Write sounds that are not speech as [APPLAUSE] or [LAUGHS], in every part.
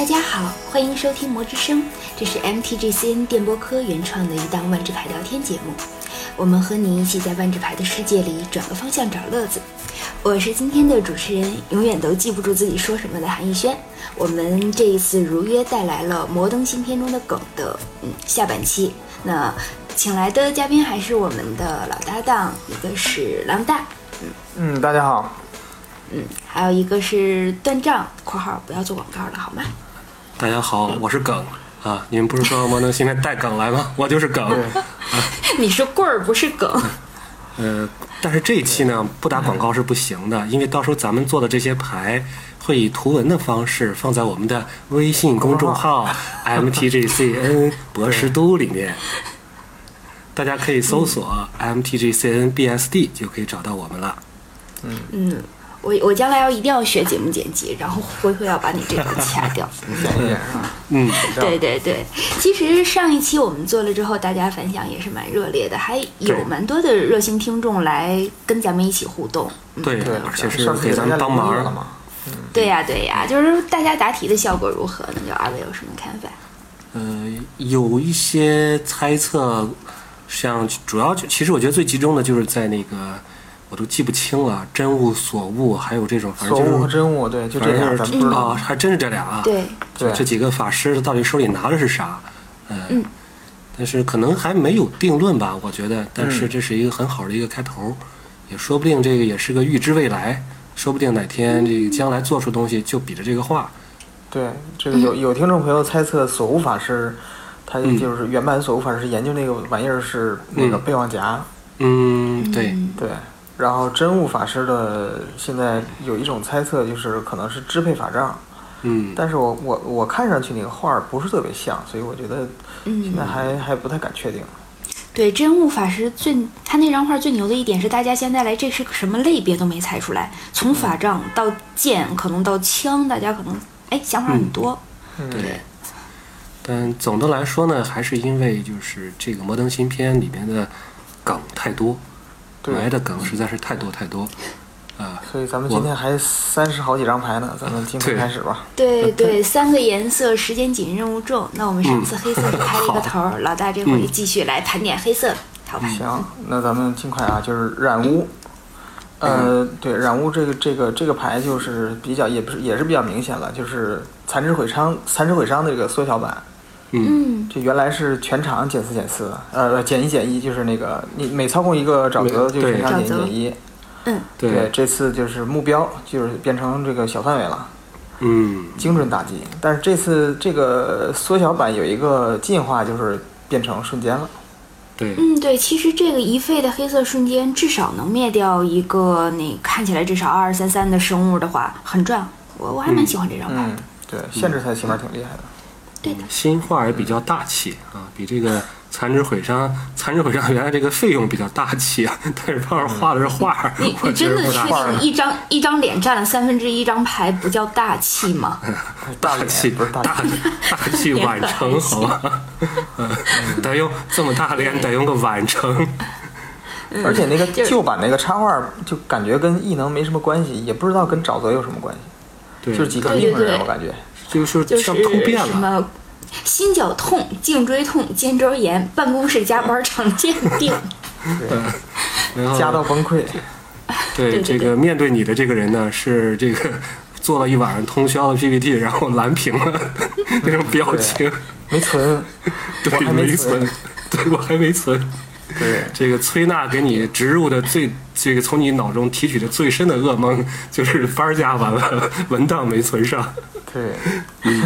大家好，欢迎收听《魔之声》，这是 MTGCN 电波科原创的一档万智牌聊天节目。我们和你一起在万智牌的世界里转个方向找乐子。我是今天的主持人，永远都记不住自己说什么的韩逸轩。我们这一次如约带来了《摩登新片》中的梗的嗯下半期。那请来的嘉宾还是我们的老搭档，一个是狼大，嗯，大家好。嗯，还有一个是断账（括号不要做广告了，好吗？）大家好，我是耿啊！你们不是说我能现在带梗来吗？[LAUGHS] 我就是耿。你是棍儿，不是梗。呃，但是这一期呢，不打广告是不行的，因为到时候咱们做的这些牌会以图文的方式放在我们的微信公众号 MTGCN [LAUGHS] 博士都里面，大家可以搜索 MTGCN BSD 就可以找到我们了。嗯嗯。我我将来要一定要学节目剪辑，然后灰灰要把你这个掐 [LAUGHS] 掉。嗯，对对对。其实上一期我们做了之后，大家反响也是蛮热烈的，还有蛮多的热心听众来跟咱们一起互动。对对，而且是给咱们帮忙了嘛。对呀对呀，就是大家答题的效果如何呢？就二位有什么看法？呃，有一些猜测，像主要就其实我觉得最集中的就是在那个。我都记不清了，真物、所物，还有这种，反正就是所物真物，对，就这俩，咱不知道，还真是这俩啊。对，对，这几个法师到底手里拿的是啥？嗯，但是可能还没有定论吧，我觉得。但是这是一个很好的一个开头，也说不定这个也是个预知未来，说不定哪天这个将来做出东西就比着这个画。对，这个有有听众朋友猜测所物法师，他就是原版所物法师研究那个玩意儿是那个备忘夹。嗯，对对。然后真悟法师的现在有一种猜测，就是可能是支配法杖，嗯，但是我我我看上去那个画儿不是特别像，所以我觉得现在还还不太敢确定。对真悟法师最他那张画最牛的一点是，大家现在来这是个什么类别都没猜出来，从法杖到剑，可能到枪，大家可能哎想法很多，对。但总的来说呢，还是因为就是这个摩登新片里面的梗太多。埋的梗实在是太多太多，啊！所以咱们今天还三十好几张牌呢，咱们尽快开始吧。对对，三个颜色，时间紧，任务重。那我们上次黑色就开了一个头，老大这回继续来盘点黑色好牌。行，那咱们尽快啊，就是染污。呃，对，染污这个这个这个牌就是比较也不是也是比较明显了，就是残肢毁伤残肢毁伤的这个缩小版。嗯，这原来是全场减四减四，呃，减一减一，就是那个你每操控一个沼泽就全场减一减一。嗯，对，这次就是目标就是变成这个小范围了。嗯，精准打击。但是这次这个缩小版有一个进化，就是变成瞬间了。对，嗯，对，其实这个一费的黑色瞬间至少能灭掉一个那看起来至少二二三三的生物的话，很赚。我我还蛮喜欢这张牌的。对，限制才起码挺厉害的。对的，新画也比较大气啊，比这个残肢毁伤、残肢毁伤原来这个费用比较大气啊。[LAUGHS] 但是胖画的是画，你你真的是一张一张脸占了三分之一张牌，不叫大气吗？[LAUGHS] 大气不是大大大气晚成好吗？[LAUGHS] 得用这么大脸，得用个晚成。而且那个旧版那个插画，就感觉跟异能没什么关系，也不知道跟沼泽有什么关系。对，就是几个地方人，我感觉。就是像突变了，什么心绞痛、颈椎痛、肩周炎、办公室加班常见病，[LAUGHS] 对加到崩溃。[LAUGHS] 对这个面对你的这个人呢，是这个做了一晚上通宵的 PPT，[LAUGHS] 然后蓝屏了那种表情，没存，对，没存，对我还没存。对，这个崔娜给你植入的最这个从你脑中提取的最深的噩梦，[LAUGHS] 就是班加完了，文档没存上。对，嗯，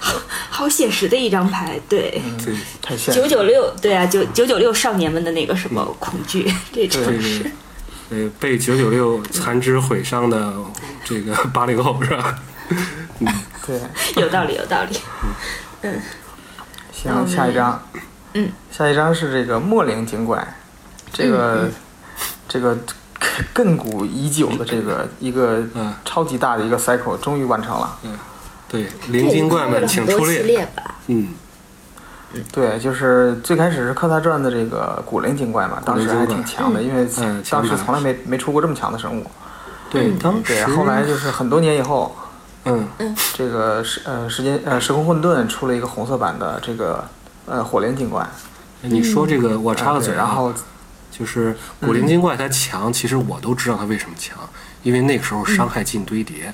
好好写实的一张牌，对，对，太现九九六，对啊，九九九六少年们的那个什么恐惧，[LAUGHS] 这真是，呃，被九九六残肢毁伤的这个八零后是吧？嗯，对，[LAUGHS] 有道理，有道理。嗯，行，下一张。嗯，下一张是这个末灵精怪，这个这个 [LAUGHS] 亘古已久的这个一个超级大的一个 cycle 终于完成了。嗯，对，灵精怪们请出列。嗯，对，就是最开始是科萨传的这个古灵精怪嘛，当时还挺强的，因为当时从来没没出过这么强的生物。对，当对，后来就是很多年以后，嗯，这个时呃时间呃时空混沌出了一个红色版的这个呃火灵精怪，你说这个我插个啊嘴啊，对然后就是古灵精怪它强，其实我都知道它为什么强，因为那个时候伤害进堆叠，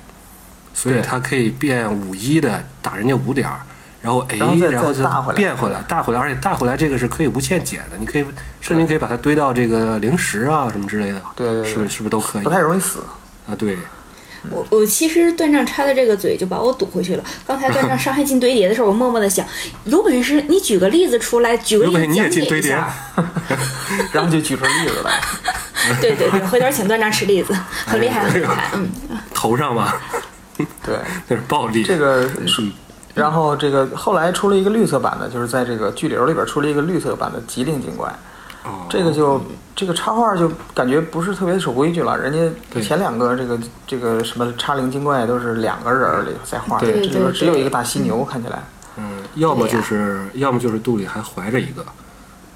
所以对。它可以变五一的打人家五点儿，然后 A，然后再然后再大回来变回来，大回来，而且大回来这个是可以无限减的，你可以甚至可以把它堆到这个零食啊什么之类的，对是是不是都可以不太容易死。啊？对，我我其实段丈插的这个嘴就把我堵回去了。刚才段丈 [LAUGHS] 伤害进堆叠的时候，我默默的想，有本事你举个例子出来，举个例子讲解一进堆叠下。[LAUGHS] 然后就举出例子来。[LAUGHS] 对对对，回头请段丈吃例子，很厉害很厉害。嗯，头上吧，对，那是暴力。这个嗯然后这个后来出了一个绿色版的，就是在这个巨流里边出了一个绿色版的吉灵精怪。哦这个就这个插画就感觉不是特别守规矩了，人家前两个这个这个什么插灵精怪都是两个人儿里在画的，对这里边只有一个大犀牛，看起来。嗯，要么就是，要么就是肚里还怀着一个，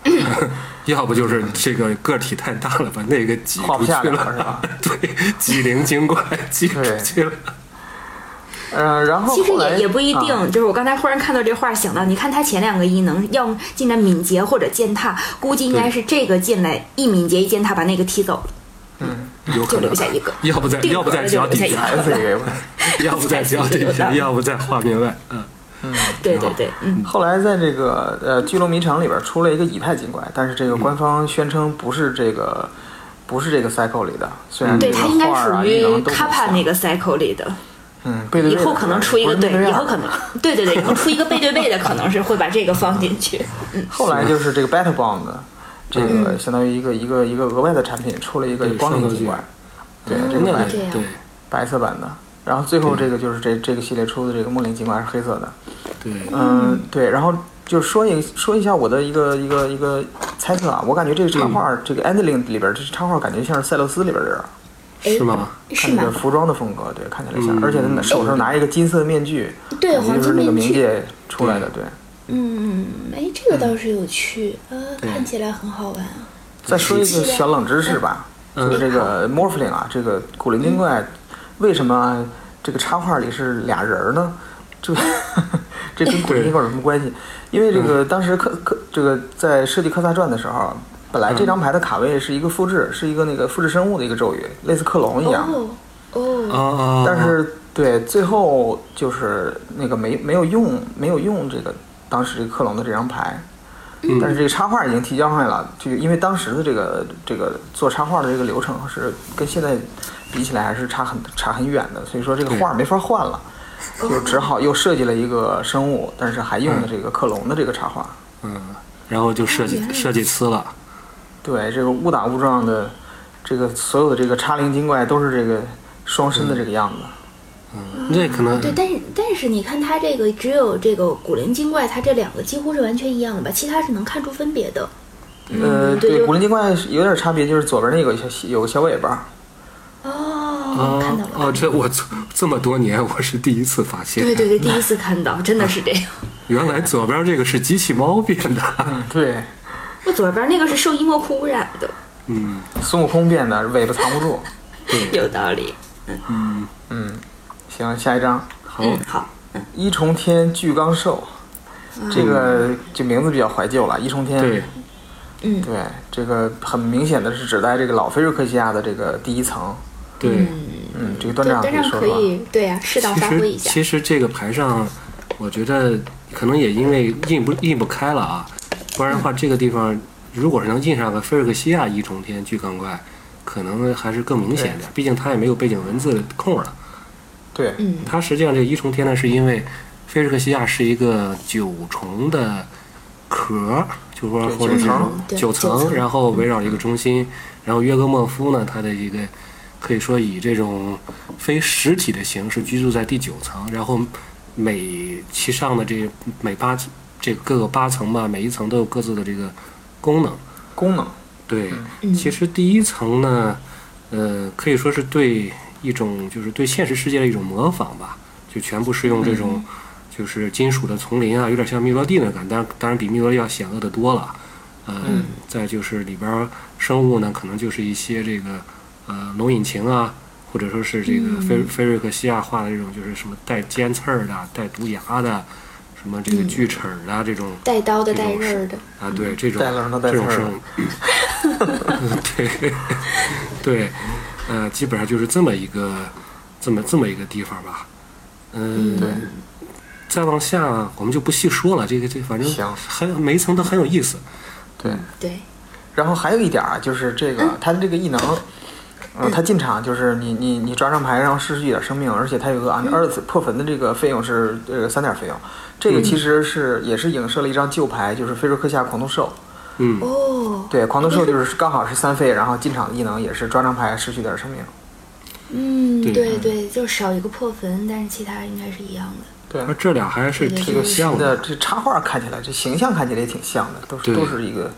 [CLEARS THROAT] [LAUGHS] 要不就是这个个体太大了，把那个挤画不下出去了，是吧？[LAUGHS] 对，挤灵精怪挤出对去了。呃，然后其实也也不一定，啊。就是我刚才忽然看到这话，想到你看他前两个异能，要么进来敏捷或者践踏，估计应该是这个进来一敏捷一践踏把那个踢走。了，嗯就有可能。留下一个。要不在，定 [LAUGHS] 要不在脚底下。要不在脚底下，要不在画面外。嗯，嗯对对对，嗯，后来在这个呃《巨龙迷城》里边出了一个以太精怪，但是这个官方宣称不是这个不是这个 cycle 里的，虽然这个对他应该属于卡帕那个 cycle 里的。嗯，背对背以后可能出一个对，以后可能对对对，以后出一个背对背的，可能是会把这个放进去。嗯，后来就是这个 Battle Bond，这个相当于一个一个一个额外的产品，出了一个对光灵精怪，对这个那白对。白色版的。然后最后这个就是这这个系列出的这个梦灵精怪是黑色的，对，嗯，对，然后就说一说一下我的一个一个一个猜测啊，我感觉这个插画，这个 Endling 里边这插画感觉像是赛勒斯里边的人，哎是吗？是吗？服装的风格，对，看起来像，嗯而且他手上拿一个金色面具，对，感觉黄就是那个。冥界出来的，对。嗯，哎，这个倒是有趣，呃，看起来很好玩啊。再说一个小冷知识吧，嗯就是这个 Morphling 啊，这个古灵精怪，为什么这个插画里是俩人呢？这 [LAUGHS] 这跟古灵精怪有什么关系？因为这个当时科科这个在设计科萨传的时候，本来这张牌的卡位是一个复制，是一个那个复制生物的一个咒语，类似克隆一样。哦啊哦，啊！但是对，最后就是那个没没有用没有用这个当时这个克隆的这张牌，嗯但是这个插画已经提交上来了，就因为当时的这个这个做插画的这个流程是跟现在比起来还是差很差很远的，所以说这个画没法换了，就只好又设计了一个生物，但是还用的这个克隆的这个插画。嗯，然后就设计设计呲了。对，这个误打误撞的，这个所有的这个叉灵精怪都是这个双身的这个样子。嗯，这可能对，但是但是你看它这个只有这个古灵精怪，它这两个几乎是完全一样的吧？其他是能看出分别的。呃，对，古灵精怪是有点差别，就是左边那个有小有个小尾巴。哦，看到了。哦，这我这这么多年我是第一次发现，对对对，[LAUGHS] 第一次看到，真的是这样。[LAUGHS] 原来左边这个是机器猫变的。嗯，对，我左边那个是受伊莫库污染的，嗯，孙悟空变的，尾巴藏不住。[LAUGHS] 有道理。嗯嗯，行，下一张，好，嗯，好，一重天巨刚兽，这个这名字比较怀旧了。一重天，对，嗯对这个很明显的是指代这个老菲瑞克西亚的这个第一层。对。嗯，这个段对，长可以说说。对呀、适当其实发挥一下。其实这个牌上，我觉得可能也因为印不印不开了啊，不然的话这个地方如果是能印上个菲尔克西亚一重天巨钢怪，可能还是更明显点。毕竟它也没有背景文字空了。对，嗯，它实际上这个一重天呢，是因为菲尔克西亚是一个九重的壳，就是说或者是九层九九层然后围绕一个中心，然后约格莫夫呢，他的一个可以说以这种非实体的形式居住在第九层，然后每其上的这每八这各个八层吧，每一层都有各自的这个功能。功能。对，嗯其实第一层呢，呃，可以说是对一种就是对现实世界的一种模仿吧，就全部是用这种就是金属的丛林啊，有点像密罗蒂那感，当然当然比密罗蒂要险恶的多了。呃，嗯再就是里边儿生物呢，可能就是一些这个呃龙引擎啊，或者说是这个菲菲瑞克西亚画的这种，就是什么带尖刺儿的、带毒牙的，什么这个锯齿儿的这种带刀的、带刃儿的，啊，对这种带棱的带这种对对，呃，基本上就是这么一个这么这么一个地方吧，嗯，对。再往下我们就不细说了，这个这反正行很每一层都很有意思。对。对，然后还有一点儿啊，就是这个他的这个异能，嗯，他进场就是你你你抓张牌，然后失去一点生命，而且他有个按二次破坟的这个费用是呃三点费用，这个其实是也是影射了一张旧牌，就是菲瑞克夏狂怒兽。嗯，哦，对，狂怒兽就是刚好是三费，然后进场的异能也是抓张牌失去点生命。嗯，对对对，就少一个破坟，但是其他应该是一样的。对，那这俩还是挺像新的这插画看起来，这形象看起来也挺像的，都是都是一个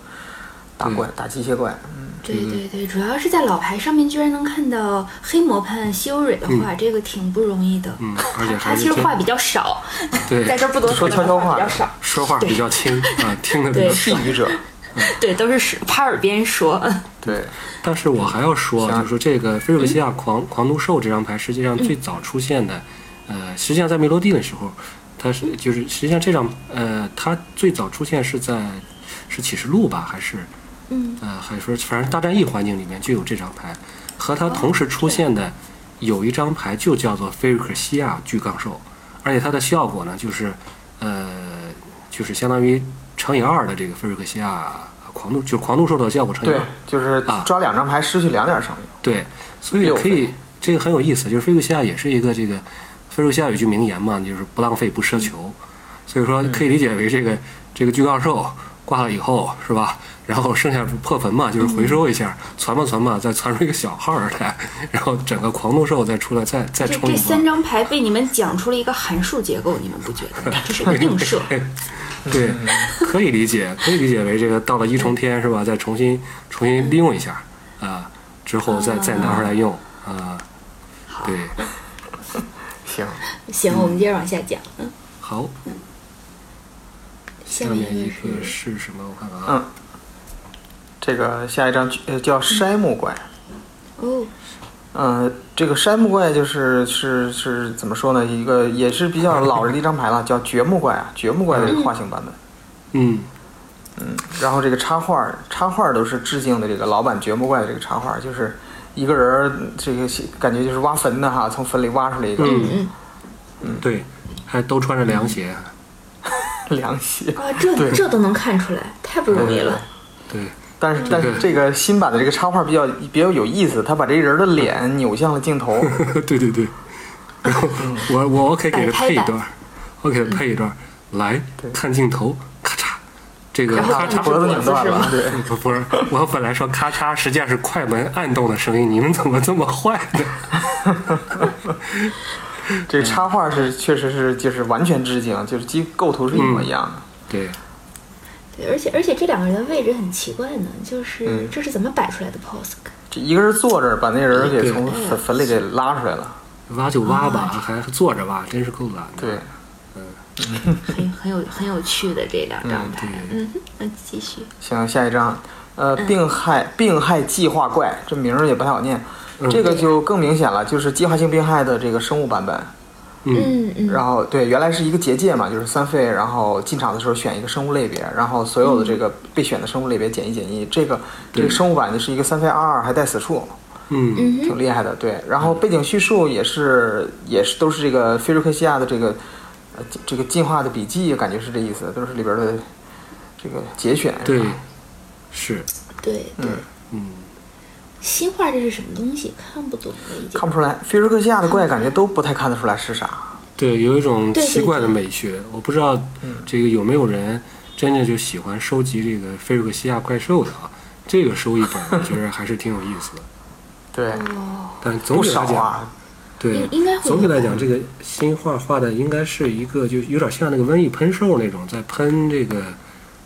大怪打机械怪。嗯，对对对，主要是在老牌上面居然能看到黑魔判西欧蕊的画，这个挺不容易的。嗯，而且他还是其实话比较少，对 [LAUGHS] 在这儿不多说悄悄话话比较少。说话比较轻 [LAUGHS] 啊，听得比较少。寄语者。对，都是是趴耳边说。对，[LAUGHS] 但是我还要说，就是说这个菲瑞克西亚狂狂怒兽这张牌，实际上最早出现的，呃，实际上在梅罗蒂的时候，它是就是实际上这张呃，它最早出现是在是启示录吧，还是嗯呃，还是说反正大战役环境里面就有这张牌，和它同时出现的有一张牌就叫做菲瑞克西亚巨杠兽，而且它的效果呢就是呃，就是相当于乘以二的这个菲瑞克西亚狂怒，就是狂怒兽的效果乘以对二。，就是啊抓两张牌失去两点生命。对，所以可以，这个很有意思，就是菲瑞克西亚也是一个这个，菲克西亚有句名言嘛，就是不浪费不奢求，所以说可以理解为这个这个巨杠兽挂了以后是吧？然后剩下破坟嘛，就是回收一下，攒吧攒吧，再攒出一个小号来，[LAUGHS] 然后整个狂怒兽再出来，再再这冲这三。张牌被你们讲出了一个函数结构，你们不觉得？这是个映射。[LAUGHS] 对，[LAUGHS] 可以理解，可以理解为这个到了一重天是吧？再重新重新利用一下啊，之后再再拿出来用啊。对，行，行，我们接着往下讲。嗯，好，下下面一个个是是什么？我看看啊，嗯，这个下一张呃叫筛木怪。哦，嗯，这个山木怪就是是是怎么说呢？一个也是比较老的一张牌了，叫掘木怪啊，掘木怪的这个画形版本。嗯，嗯，然后这个插画插画都是致敬的这个老版掘木怪的这个插画，就是一个人儿这个感觉就是挖坟的哈，从坟里挖出来一个。嗯。嗯，对，还都穿着凉鞋，凉鞋。啊，这这都能看出来，太不容易了。对，但是但是这个新版的这个插画比较比较有意思，他把这人的脸扭向了镜头。[LAUGHS] 对对对。[LAUGHS] 然后我我我可以给他配一段，我给他配一段，来看镜头，咔嚓，这个咔嚓脖子拧断了，[LAUGHS] 对，不不是，我本来说咔嚓，实际上是快门按动的声音，你们怎么这么坏呢？这插画是确实是就是完全致敬，就是基构图是一模一样的。对，对，而且而且这两个人的位置很奇怪呢，就是嗯这是怎么摆出来的 pose？这一个人坐这儿，把那人给从坟坟里给拉出来了。挖就挖吧，还坐着挖，真是够懒的。对，嗯很很有很有趣的这两张牌。对嗯，那继续。行，下一张，呃，病害病害计划怪，这名儿也不太好念。嗯这个就更明显了，就是计划性病害的这个生物版本。嗯嗯嗯，然后对，原来是一个结界嘛，就是三费，然后进场的时候选一个生物类别，然后所有的这个被选的生物类别减一减一。这个这个生物版的是一个三费二二，还带死处，嗯挺厉害的。对，然后背景叙述也是也是都是这个菲瑞克西亚的这个呃这个进化的笔记，感觉是这意思，都是里边的这个节选。对，是，对对。嗯嗯，新画这是什么东西？看不懂了已经。看不出来，菲瑞克西亚的怪感觉都不太看得出来是啥。对，有一种奇怪的美学，我不知道嗯这个有没有人真的就喜欢收集这个菲瑞克西亚怪兽的啊？这个收一本，我觉得还是挺有意思的。[LAUGHS] 对，哦，但总体来讲，啊。对应，该会。总体来讲，这个新画画的应该是一个，就有点像那个瘟疫喷兽那种，在喷这个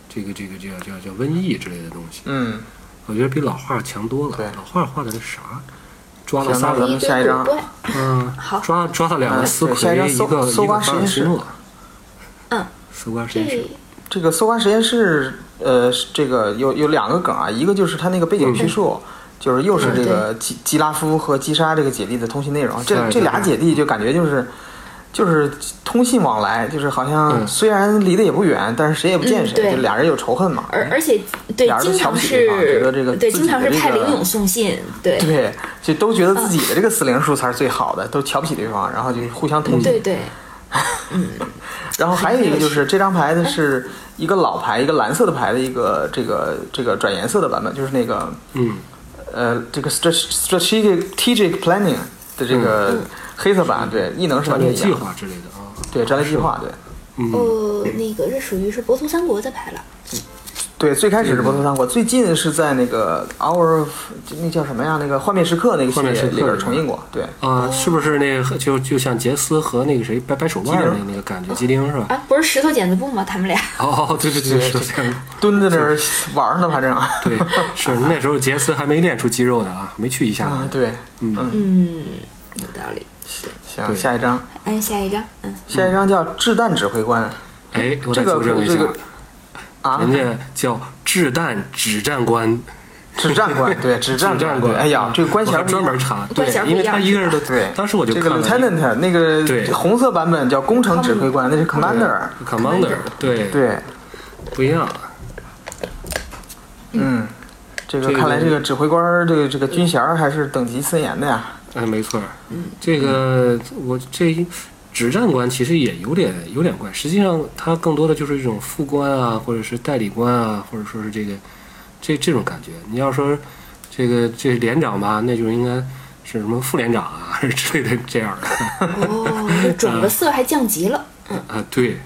这个这个叫叫叫瘟疫之类的东西。嗯，我觉得比老画强多了。对老画画的是啥？抓了仨人，们下一张。嗯，好抓抓了两个嗯斯对下一，张搜搜一个一个刮实验室。嗯，搜刮实验室这。个搜刮实验室，呃，这个有有两个梗啊，一个就是它那个背景叙述，就是又是这个基基拉夫和基莎这个姐弟的通信内容。这这俩姐弟就感觉就是就是通信往来，就是好像嗯。虽然离得也不远，但是谁也不见谁，嗯就俩人有仇恨嘛。而而且对俩人都经常瞧不起对方觉得这个经常是的这个派林勇送信，对。对，就都觉得自己的这个死灵术才是最好的，都瞧不起对方，然后就互相通信。对对，[LAUGHS] 然后还有一个就是这张牌的是一个老牌，一个蓝色的牌的一个这个这个转颜色的版本，就是那个嗯。呃这个 strat- strategic strategic planning 的这个黑色版，对，异能是完全一样的。划之类的啊。对战略计划，对嗯，哦，那个是属于是博图三国的牌了，对，最开始是博图三国，最近是在那个 Our 那叫什么呀？那个画面时刻那个系列里边重印过，对。啊，是不是那个就就像杰斯和那个谁掰掰手腕儿机灵那那个感觉，机灵是吧？啊，不是石头剪子布吗？他们俩，[LAUGHS] 哦，对对对。蹲在那儿玩儿呢，反正。对，是那时候杰斯还没练出肌肉呢啊，没去一下嗯，。对，嗯，有道理。行，下一张，嗯下一张，嗯，下一张叫掷弹指挥官哎，我再这个纠正一下。这个，啊，人家叫掷弹指战官，指战官，对，指战指战官。哎呀，这个官衔专门查，对因为他一个人的，[LAUGHS] 对，当时我就这个看了 lieutenant 那个对。红色版本叫工程指挥官，那是 commander，commander，对，对，不一样。嗯，这个看来这个指挥官这个这个军衔还是等级森严的呀。哎，没错儿，这个我这一指战官其实也有点有点怪，实际上他更多的就是一种副官啊，或者是代理官啊，或者说是这个这这种感觉。你要说这个这连长吧，那就应该是什么副连长啊 [LAUGHS] 之类的这样的哦，转个色还降级了，[LAUGHS] 啊，对，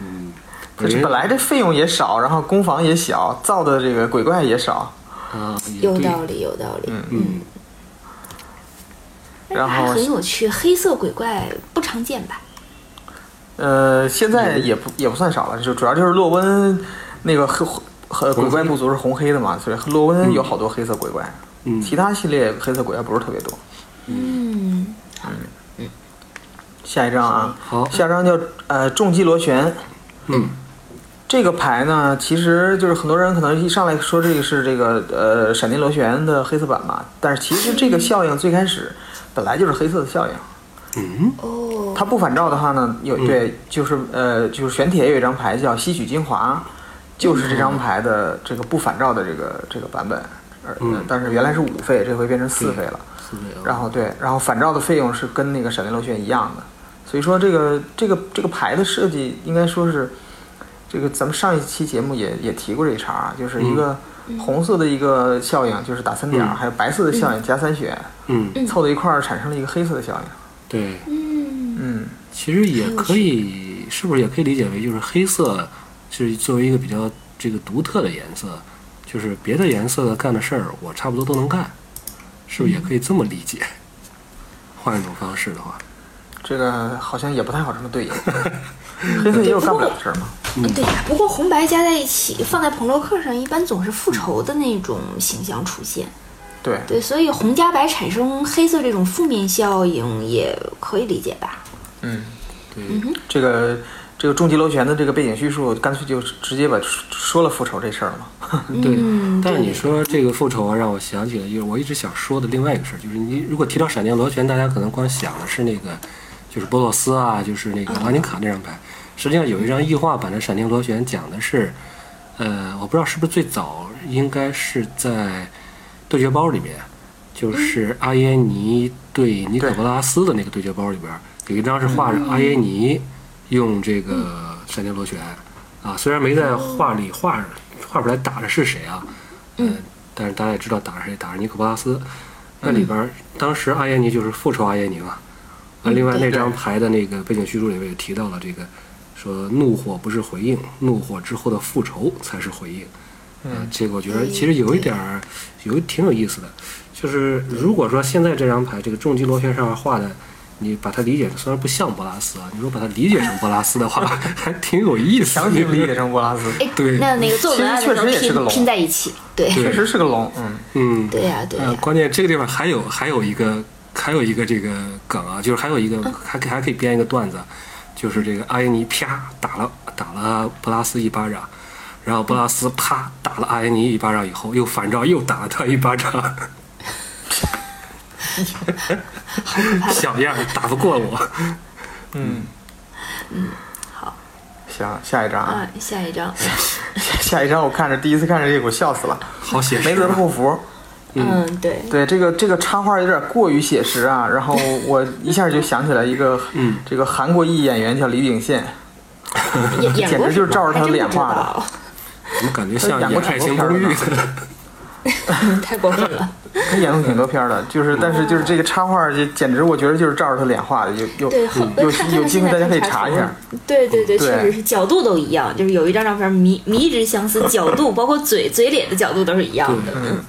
嗯，可是本来这费用也少，然后攻防也小，造的这个鬼怪也少，啊，有道理，有道理。嗯嗯，然后很有趣，黑色鬼怪不常见吧？呃，现在嗯也不也不算少了，就主要就是洛温那个黑和鬼怪部族是红黑的嘛，所以洛温有好多黑色鬼怪，嗯。其他系列黑色鬼怪不是特别多。嗯，下一张啊，好，下一张叫呃重击螺旋，嗯。[CLEARS THROAT] 这个牌呢，其实就是很多人可能一上来说这个是这个呃闪电螺旋的黑色版嘛，但是其实这个效应最开始本来就是黑色的效应。嗯？哦，它不反照的话呢，有对，就是呃，就是玄铁有一张牌叫吸取精华，就是这张牌的这个不反照的这个这个版本，呃，嗯。但是原来是五费，这回变成四费了。四位啊，然后对，然后反照的费用是跟那个闪电螺旋一样的，所以说这个这个这个牌的设计应该说是，这个咱们上一期节目也也提过这一茬，就是一个红色的一个效应，就是打三点还有白色的效应加三血，嗯，凑到一块儿产生了一个黑色的效应。对。嗯，嗯，其实也可以，是不是也可以理解为就是黑色是作为一个比较这个独特的颜色，就是别的颜色干的事儿我差不多都能干，是不是也可以这么理解？换一种方式的话，这个好像也不太好这么对应。[LAUGHS] 黑色也有干不了的事儿嘛。对呀。不过红白加在一起，放在朋洛克上，一般总是复仇的那种形象出现。对，对，所以红加白产生黑色这种负面效应也可以理解吧？嗯，对，这个这个终极螺旋的这个背景叙述，干脆就直接把说了复仇这事儿了嘛。[LAUGHS] 对。嗯，但是你说这个复仇啊，让我想起了就是我一直想说的另外一个事儿，就是你如果提到闪电螺旋，大家可能光想的是那个就是波洛斯啊，就是那个拉尼卡那张牌。实际上有一张异化版的闪电螺旋，讲的是，呃，我不知道是不是最早，应该是在对决包里面，就是阿耶尼对尼可波拉斯的那个对决包里边，有一张是画着阿耶尼用这个闪电螺旋，啊，虽然没在画里画画出来打的是谁啊，嗯，但是大家也知道打是谁，打是尼可波拉斯。那里边当时阿耶尼就是复仇阿耶尼嘛，啊，另外那张牌的那个背景叙述里面也提到了这个，说怒火不是回应，怒火之后的复仇才是回应。嗯，这个我觉得其实有一点儿，有挺有意思的，就是如果说现在这张牌这个重击螺旋上面画的，你把它理解成虽然不像波拉斯啊，你如果把它理解成波拉斯的话，[LAUGHS] 还挺有意思的。强行理解成波拉斯，[LAUGHS] 哎，对。那那个作文案其实确实也是个龙拼拼在一起，对，确实是个龙。嗯，嗯，对呀，对关键这个地方还有还有一个还有一个这个梗啊，就是还有一个还可以还可以编一个段子，就是这个阿耶尼啪打了打了布拉斯一巴掌，然后布拉斯啪打了阿耶尼一巴掌以后，又反照又打了他一巴掌。小样打不过我。嗯。嗯，好。行，下一张啊，啊，下一张，[LAUGHS] 下一张我看着第一次看着这个我笑死了，好写实梅泽的护符。嗯，对，对这个这个插画有点过于写实啊，然后我一下就想起来一个，[LAUGHS] 嗯这个韩国裔演员叫李秉宪，[LAUGHS] 简直就是照着他脸画的怎么感觉像演《过挺爱情多片的公寓》？[LAUGHS] 太过分了。他演过挺多片的，就是但是就是这个插画就简直我觉得就是照着他脸画的，有有有有机会大家可以查一下。对对对，对确实是角度都一样，就是有一张照片迷迷之相似，角度包括嘴嘴脸的角度都是一样的。嗯，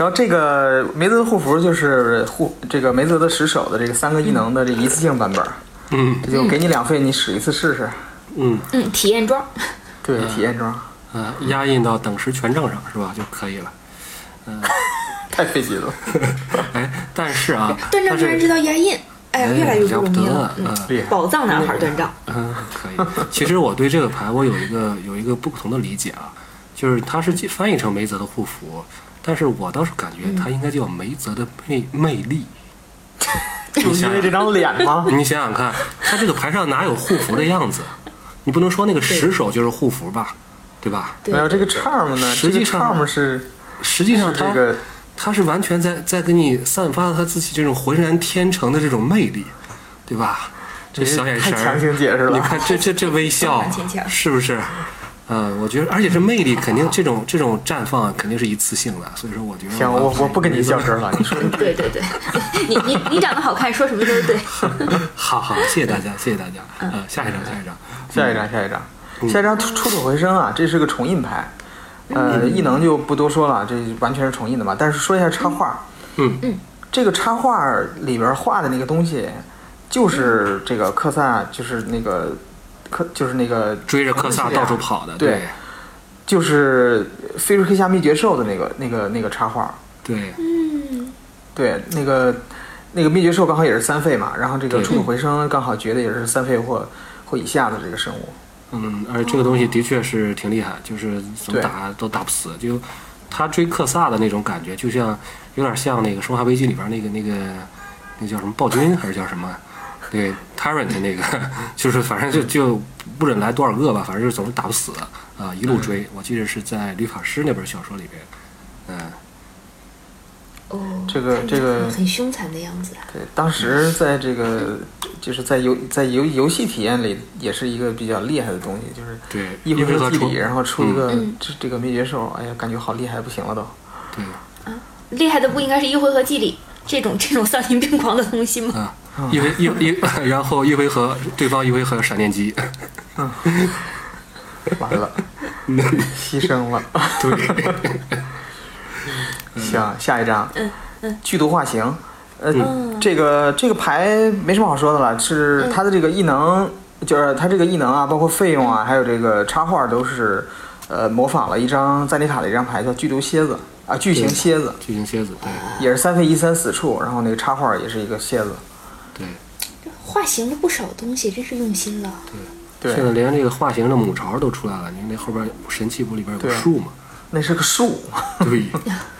然后这个梅泽的护符就是护这个梅泽的十手的这个三个异能的这一次性版本，嗯这就给你两费，你使一次试试。嗯嗯，体验装，[LAUGHS] 对，体验装啊，压印到等时权证上是吧就可以了。嗯 [LAUGHS] 太费劲了，[LAUGHS] 哎，但是啊，断章它这居然知道压印，哎越来越不了不容易了得了。嗯嗯，厉害。宝藏男孩断章，嗯，可以。其实我对这个牌我有一个有一个不同的理解啊，就是它是翻译成梅泽的护符，但是我倒是感觉他应该叫梅泽的魅魅力。[LAUGHS] 就是因为这张脸吗？[LAUGHS] 你想想看，他这个牌上哪有护符的样子？你不能说那个十手就是护符吧，对吧？没有这个 charm 呢？实际上这个 charm 是实际上它是这个他是完全在在给你散发他自己这种浑然天成的这种魅力，对吧？这小眼神太强儿，行解释了。你看这这这微笑 [LAUGHS] 是不是？嗯，我觉得，而且这魅力肯定这种这种绽放肯定是一次性的，所以说我觉得行，我我不跟你较真儿了，你说对对对，你你你长得好看，说什么都对。[LAUGHS] 好好，谢谢大家，谢谢大家。嗯，下一张，下一张。下一张，下一张，下一张出出土回声啊，这是个重印牌，呃，异能就不多说了，这完全是重印的嘛。但是说一下插画，嗯嗯，这个插画里边画的那个东西，就是这个科萨，就是那个科，就是那个追着科萨到处跑的，对就是菲瑞克夏灭绝兽的那个那个那个插画，对，嗯，对，那个那个灭绝兽刚好也是三费嘛，然后这个对出土回声刚好觉得也是三费或或以下的这个生物，嗯，而这个东西的确是挺厉害，就是怎么打都打不死，就他追克萨的那种感觉，就像有点像那个《生化危机》里边那个那个那叫什么暴君还是叫什么？对，Tyrant 那个，[LAUGHS] 就是反正就就不忍来多少个吧，反正就是总是打不死啊，一路追。我记得是在律法师那本小说里边，嗯，哦，这个这个很很凶残的样子啊。对，当时在这个就是在游在游游戏体验里也是一个比较厉害的东西，就是对，一回回合祭礼，然后出一个嗯这这个灭绝兽，哎呀，感觉好厉害，不行了都。对啊厉害的不应该是一回合祭礼这种这种丧心病狂的东西吗？啊，一回一一，[LAUGHS] 然后一回合对方一回合闪电击，[LAUGHS] 完了，[LAUGHS] 牺牲了。对，行，下一张，嗯嗯，剧毒化形，呃，嗯。这个这个牌没什么好说的了，是它的这个异能，就是它这个异能啊，包括费用啊，还有这个插画都是，呃，模仿了一张赞尼卡的一张牌，叫剧毒蝎子啊，巨型蝎子，巨型蝎子，对。也是三费一三死处，然后那个插画也是一个蝎子，对。化形了不少东西，真是用心了。对现，在连这个化形的母巢都出来了，你看那后边神器部里边有个树嘛？那是个树。[LAUGHS] 对，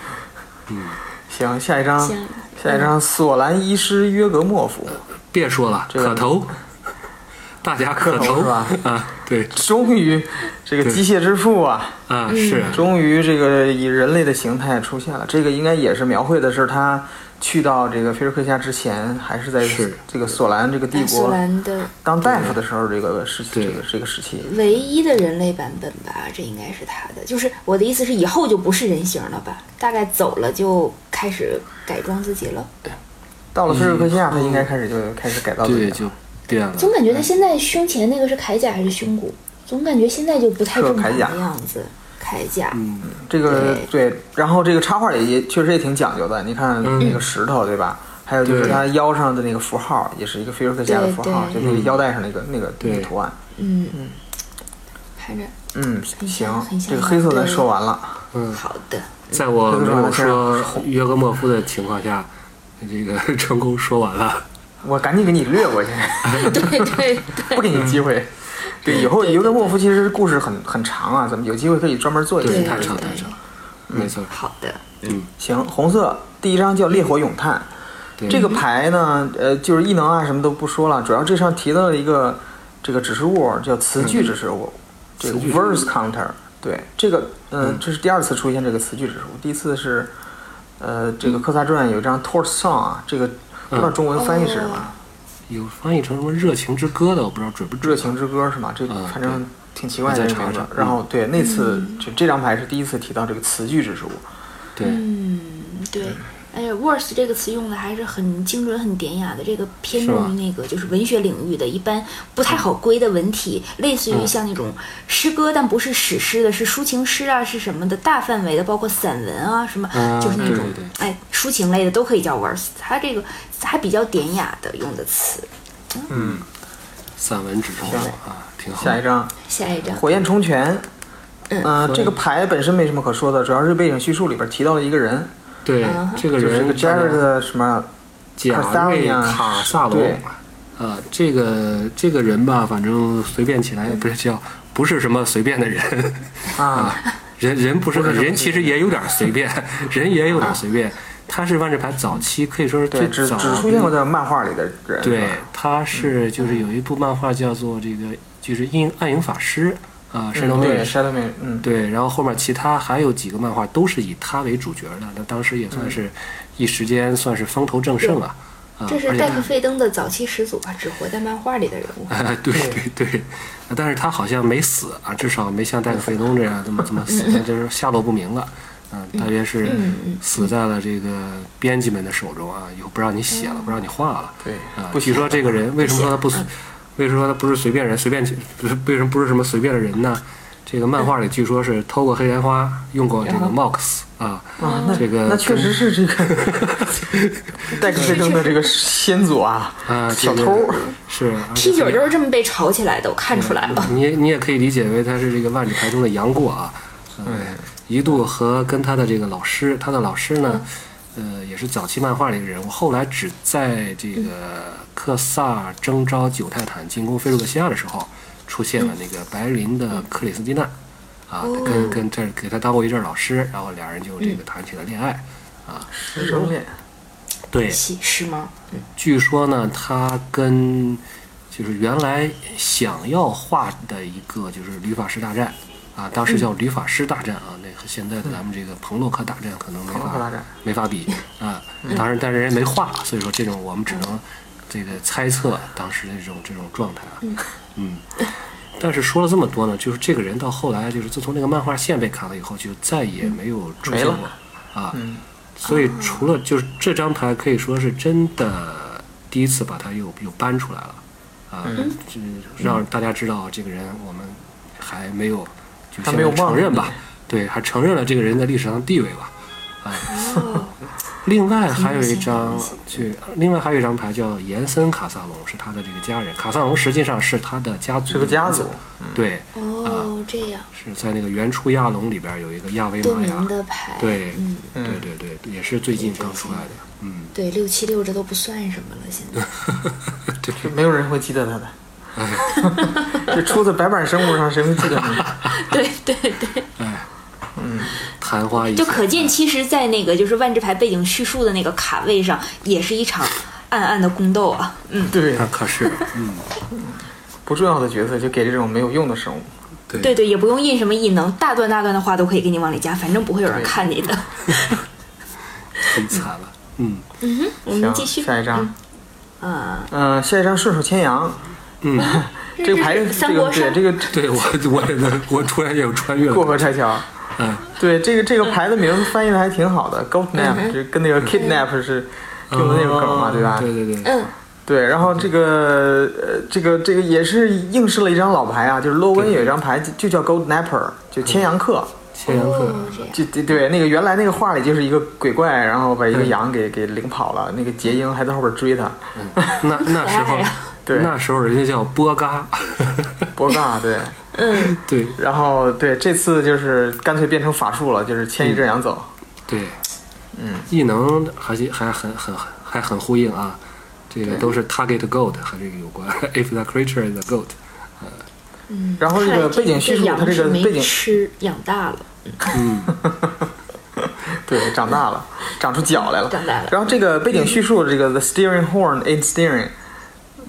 [LAUGHS] 嗯行，下一张，下一张索兰医师约格莫夫，别说了，这个可头，[LAUGHS] 大家可磕头是吧啊，对终于这个机械之父啊，啊是，终于这个以人类的形态出现了。这个应该也是描绘的是他去到这个菲尔克夏之前，还是在这个索兰这个帝国兰的当大夫的时候，这个时期，这个这个时期。唯一的人类版本吧，这应该是他的。就是我的意思是，以后就不是人形了吧？大概走了就开始改装自己了。到了菲尔克夏，他应该开始就开始改造自己。就变了。总感觉他现在胸前那个是铠甲还是胸骨？总感觉现在就不太正常是铠甲的样子。铠甲，嗯，这个对，然后这个插画也也确实也挺讲究的。你看嗯那个石头，对吧？还有就是对他腰上的那个符号，也是一个菲尔克夏的符号，就是那个腰带上那个那个那对个图案。嗯嗯，看着嗯，很行这个黑色咱对说完了。嗯，好的。在我没有说约格莫夫的情况下，这个成功说完了。我赶紧给你略过去，[LAUGHS] 对对对，不给你机会。对，以后尤格莫夫其实故事很很长啊，咱们有机会可以专门做一对，期。对太长对太长，没错，好的，嗯。行，红色第一张叫烈火咏叹，这个牌呢，呃，就是异能啊什么都不说了，主要这上提到了一个这个指示物叫词句指示物，这个 verse counter。对，这个，嗯，这是第二次出现这个词句指示物，第一次是，呃，这个《科萨传》有一张 Torch Song 啊，这个不知道中文翻译是什么，有翻译成什么热情之歌的，我不知道准不准。热情之歌是吗？这嗯反正挺奇怪的。然后对，那次就这张牌是第一次提到这个词句指示物。对，嗯，对。哎呀，verse 这个词用的还是很精准、很典雅的。这个偏重于那个就是文学领域的，一般不太好归的文体，类似于嗯像那种诗歌，但不是史诗的，是抒情诗啊，是什么的，大范围的，包括散文啊，什么，啊就是那种哎抒情类的都可以叫 worse。它这个还比较典雅的用的词。嗯，散文指示物啊，挺好。下一张。下一张，火焰冲拳，嗯呃，这个牌本身没什么可说的，主要是背景叙述里边提到了一个人，对嗯，这个人就是个 Jared 的什么，贾瑞卡萨隆对，啊，这个这个人吧，反正随便起来也不是叫不是什么随便的人啊，[LAUGHS] 人人不是人，其实也有点随便，人也有点随便。他是万智牌早期可以说是最早只出现过在漫画里的人，对，他是就是有一部漫画叫做这个就是阴暗影法师啊，山东嗯对妹。，Shadow Man，嗯，对，然后后面其他还有几个漫画都是以他为主角的，那当时也算是一时间算是风头正盛啊。啊，这是戴克费登的早期始祖吧，只活在漫画里的人物。[LAUGHS] 啊，对对对，但是他好像没死啊，至少没像戴克费登这样这么这么死，就是下落不明了。嗯，大约是嗯死在了这个编辑们的手中啊，以后不让你写了，不让你画了。对啊，不许说这个人为什么说他不不写，为什么说他不是随便人，随便不是为什么不是什么随便的人呢？这个漫画里据说是偷过黑莲花，用过这个 Mox 啊，啊，这个那确实是这个戴克费登的这个先祖啊，[LAUGHS] 啊，小偷，是 T 九就是这么被炒起来的，我看出来了。你你也可以理解为他是这个万里牌中的杨过啊，嗯，一度和跟他的这个老师，他的老师呢，呃，也是早期漫画里的人物，后来只在这个克萨征召九泰坦进攻菲鲁克西亚的时候，出现了那个白林的克里斯蒂娜，啊，跟跟这给他当过一阵儿老师，然后俩人就这个谈起了恋爱，啊，师生恋，对，喜是吗？据说呢，他跟就是原来想要画的一个就是旅法师大战啊，当时叫旅法师大战啊，那和现在的咱们这个彭洛克大战可能没法没法比啊。当然，但是人家没画，所以说这种我们只能这个猜测当时的这种这种状态啊。嗯。但是说了这么多呢，就是这个人到后来就是自从那个漫画线被砍了以后，就再也没有出现过啊。嗯，所以除了就是这张牌可以说是真的第一次把它又又搬出来了，啊，让大家知道这个人我们还没有就还没有承认吧，对，还承认了这个人在历史上的地位吧，啊，哦，[LAUGHS] 另外还有一张很有就另外还有一张牌叫延森卡萨隆，是他的这个家人，卡萨隆实际上是他的家族是个家族。对，哦，这样。是在那个原初亚龙里边有一个亚维多玛雅名，的牌，对对对对，也是最近刚出来的，嗯。对，六七六这都不算什么了，现在。[LAUGHS] 对。就没有人会记得他的。哎 [LAUGHS] 这出自白板生物上，谁会记得他？[LAUGHS] 对对对，哎，嗯，昙花一现就可见，其实，在那个就是万智牌背景叙述的那个卡位上，也是一场暗暗的宫斗啊。嗯，对，那可是，嗯，[LAUGHS] 不重要的角色就给这种没有用的生物。对对对，也不用印什么异能，大段大段的话都可以给你往里加，反正不会有人对看你的。很惨了，嗯嗯哼，我们行，继续。下一张。啊，嗯，下一张顺手牵羊，嗯，这个牌这个对这个对我我也能，我突然也有穿越了，过河拆桥。嗯，对，这个这个牌的名字翻译的还挺好的，Goat Nap，就跟那个 Kidnap 是用的那个梗嘛，对吧？对对对，嗯，对，然后这个呃，这个这个也是映射了一张老牌啊，就是洛温有一张牌就就叫 Goat Napper，就牵羊客。千阳客。就对对，那个原来那个画里就是一个鬼怪，然后把一个羊给给领跑了，那个结鹰还在后边追他。那那时候 [LAUGHS] 对，那时候人家叫波嘎，[LAUGHS] 波嘎对，嗯，对。然后对这次就是干脆变成法术了，就是牵一只羊走。对，嗯，异能还是还很很还很呼应啊，这个都是 target goat 和这个有关，if the creature is a goat，嗯，然后这个背景叙述它这个背景吃养大了，嗯，[LAUGHS] 对，长大了，长出脚来了。长大了。然后这个背景叙述，这个 the steering horn in steering，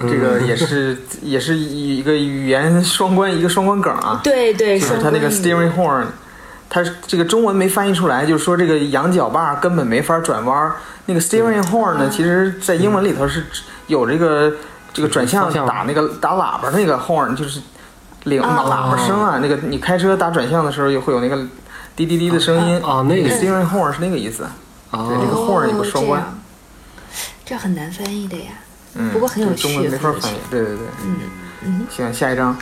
这个嗯也是也是一个语言双关，一个双关梗啊。对对，就是它那个 steering horn，他这个中文没翻译出来，就是说这个羊角把根本没法转弯。那个 steering horn 呢，其实在英文里头是有这个这个转向打那个打喇叭那个 horn，就是铃哦喇叭声啊。那个你开车打转向的时候，也会有那个滴滴滴的声音。哦那个 steering horn 是那个意思。对这个哦，horn 有个双关这很难翻译的呀。嗯，不过很有这中文趣没法翻译。对对对。嗯嗯，行，下一张，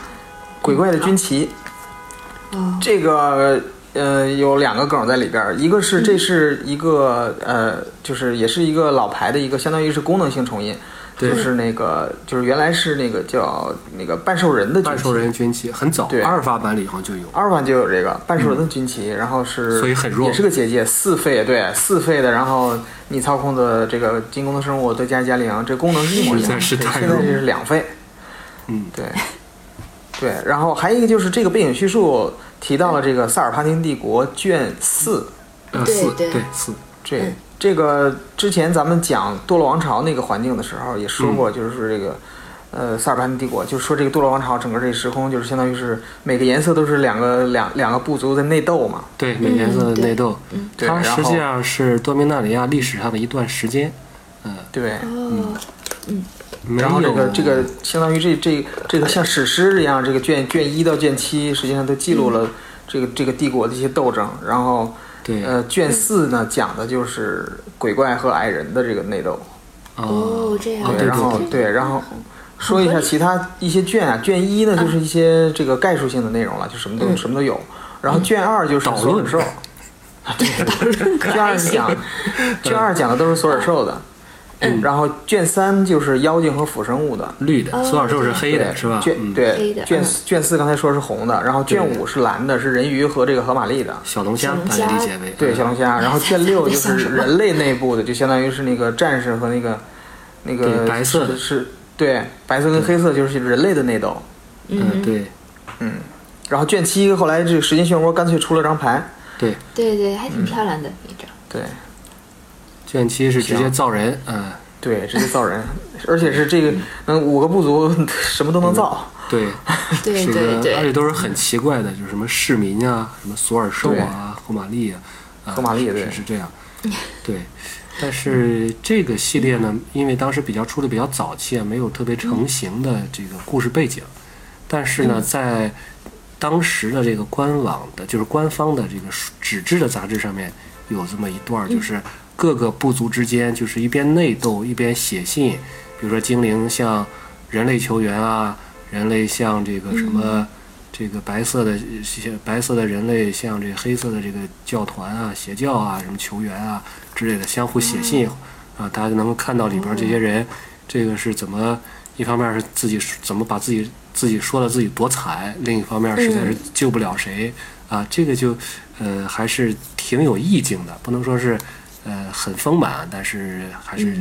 鬼怪的军旗。哦，这个呃有两个梗在里边儿，一个是这是一个呃，就是也是一个老牌的一个，相当于是功能性重印，对就是那个就是原来是那个叫那个半兽人的军旗。半兽人军旗很早，对。阿尔法版里好像就有。阿尔法就有这个半兽人的军旗，然后是所以很弱。也是个结界，四费对四费的，然后你操控的这个进攻的生物都加加零，这功能是一模一样的，实在是太弱现在这是两费，嗯，对，对，然后还有一个就是这个背景叙述提到了这个萨尔帕丁帝国卷四，呃，四对。对四，这嗯这个之前咱们讲堕落王朝那个环境的时候也说过，就是这个。呃，萨尔帕丁帝国就是说这个堕落王朝整个这个时空就是相当于是每个颜色都是两个两两个部族在内斗嘛，对，每个颜色的内斗，它实际上是多米纳里亚历史上的一段时间，嗯，对，哦，没然后这个这个相当于这这这个像史诗一样，这个卷卷一到卷七实际上都记录了这个这个帝国的一些斗争，然后对。呃卷四呢讲的就是鬼怪和矮人的这个内斗，哦，这样，对对，然后对。对，然后说一下其他一些卷啊，卷一呢就是一些这个概述性的内容了，就什么都什么都有，然后卷二就是索尔兽，[LAUGHS] 卷二是讲 [LAUGHS] 卷二讲的都是索尔兽的，然后卷三就是妖精和腐生物的。绿的，哦索尔兽是黑的，对。是吧？卷嗯，对卷嗯。卷四刚才说是红的，然后卷五是蓝的，是人鱼和这个河马丽的。小龙虾大家理解为对，小龙虾，然后卷六就是人类内部的，就相当于是那个战士和那个那个对白色的。是是，对，白色跟黑色就是人类的内斗。嗯，对。嗯，然后卷七后来这个时间漩涡干脆出了张牌，对，对对，还挺漂亮的一张。对卷七是直接造人，嗯，对，直接造人，[LAUGHS] 而且是这个嗯五个部族 [LAUGHS] 什么都能造。对，[LAUGHS] 对对对。而且都是很奇怪的，就是什么市民啊，什么索尔兽啊，霍玛丽啊，啊霍玛丽对。是是这样，对。但是这个系列呢，因为当时比较出的比较早期啊，没有特别成型的这个故事背景，但是呢，在当时的这个官网的，就是官方的这个纸质的杂志上面有这么一段，就是各个部族之间就是一边内斗一边写信，比如说精灵向人类求援啊，人类向这个什么。这个白色的白色的人类向这个黑色的这个教团啊、邪教啊、什么球员啊之类的相互写信啊，大家能够看到里边这些人，这个是怎么一方面是自己怎么把自己自己说的自己多惨，另一方面实在是救不了谁啊，这个就呃还是挺有意境的，不能说是呃很丰满，但是还是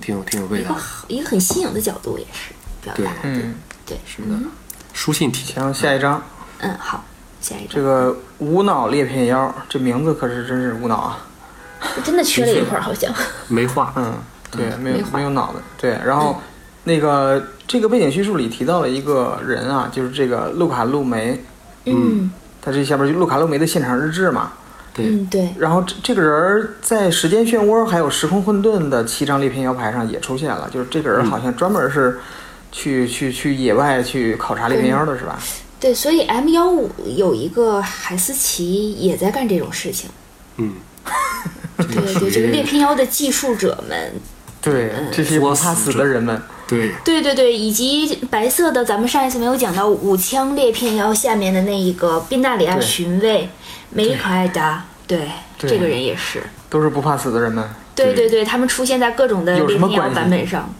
挺有挺有味一个道的。一个很新颖的角度也是表达的。嗯，对，是的，书信体行，下一张，嗯，好，下一这。个无脑裂片腰，这名字可是真是无脑啊。真的缺了一 [LAUGHS] 块，好像。没画，嗯，对，没有没没有脑子。对，然后那个这个背景叙述里提到了一个人啊，就是这个路卡路梅，嗯他这下边就路卡路梅的现场日志嘛。对，嗯，对，然后这这个人儿在时间漩涡还有时空混沌的七张裂片妖牌上也出现了，就是这个人好像专门是去去去野外去考察裂片妖的是吧？对，所以 M 幺五有一个海思奇也在干这种事情。嗯，对 [LAUGHS] 对，这个裂片妖的技术者们，[LAUGHS] 对，这些不怕死的人们，对，对对对，以及白色的，咱们上一次没有讲到五枪裂片妖下面的那一个宾纳里亚对巡卫梅可爱达，对，这个人也是。都是不怕死的人们。对对对，他们出现在各种的有什裂片妖版本上。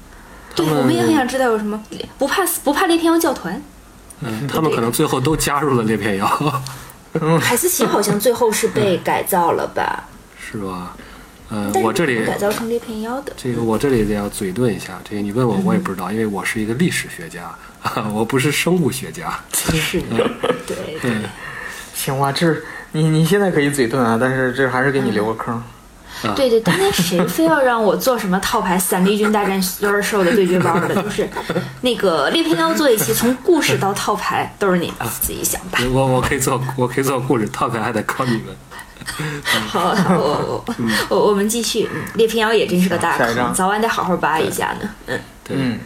对，我们也很想知道有什么不怕死不怕裂片妖教团。嗯，他们可能最后都加入了裂片妖，[LAUGHS] 海思奇好像最后是被改造了吧？[LAUGHS] 是吧？呃，我这里改造成裂片妖的，这个我这里得要嘴遁一下，这个你问我我也不知道，因为我是一个历史学家，[LAUGHS] 我不是生物学家。是的，对对。行吧，这你你现在可以嘴遁啊，但是这还是给你留个坑。对对，当年谁非要让我做什么套牌伞兵军大战妖儿兽的对决包的？就是那个裂片妖做一期，从故事到套牌都是你的自己想吧。我我可以做，我可以做故事，套牌还得靠你们。[LAUGHS] 好，好，我我我我们继续。嗯裂片妖也真是个大坑，早晚得好好扒一下呢。嗯，对，嗯，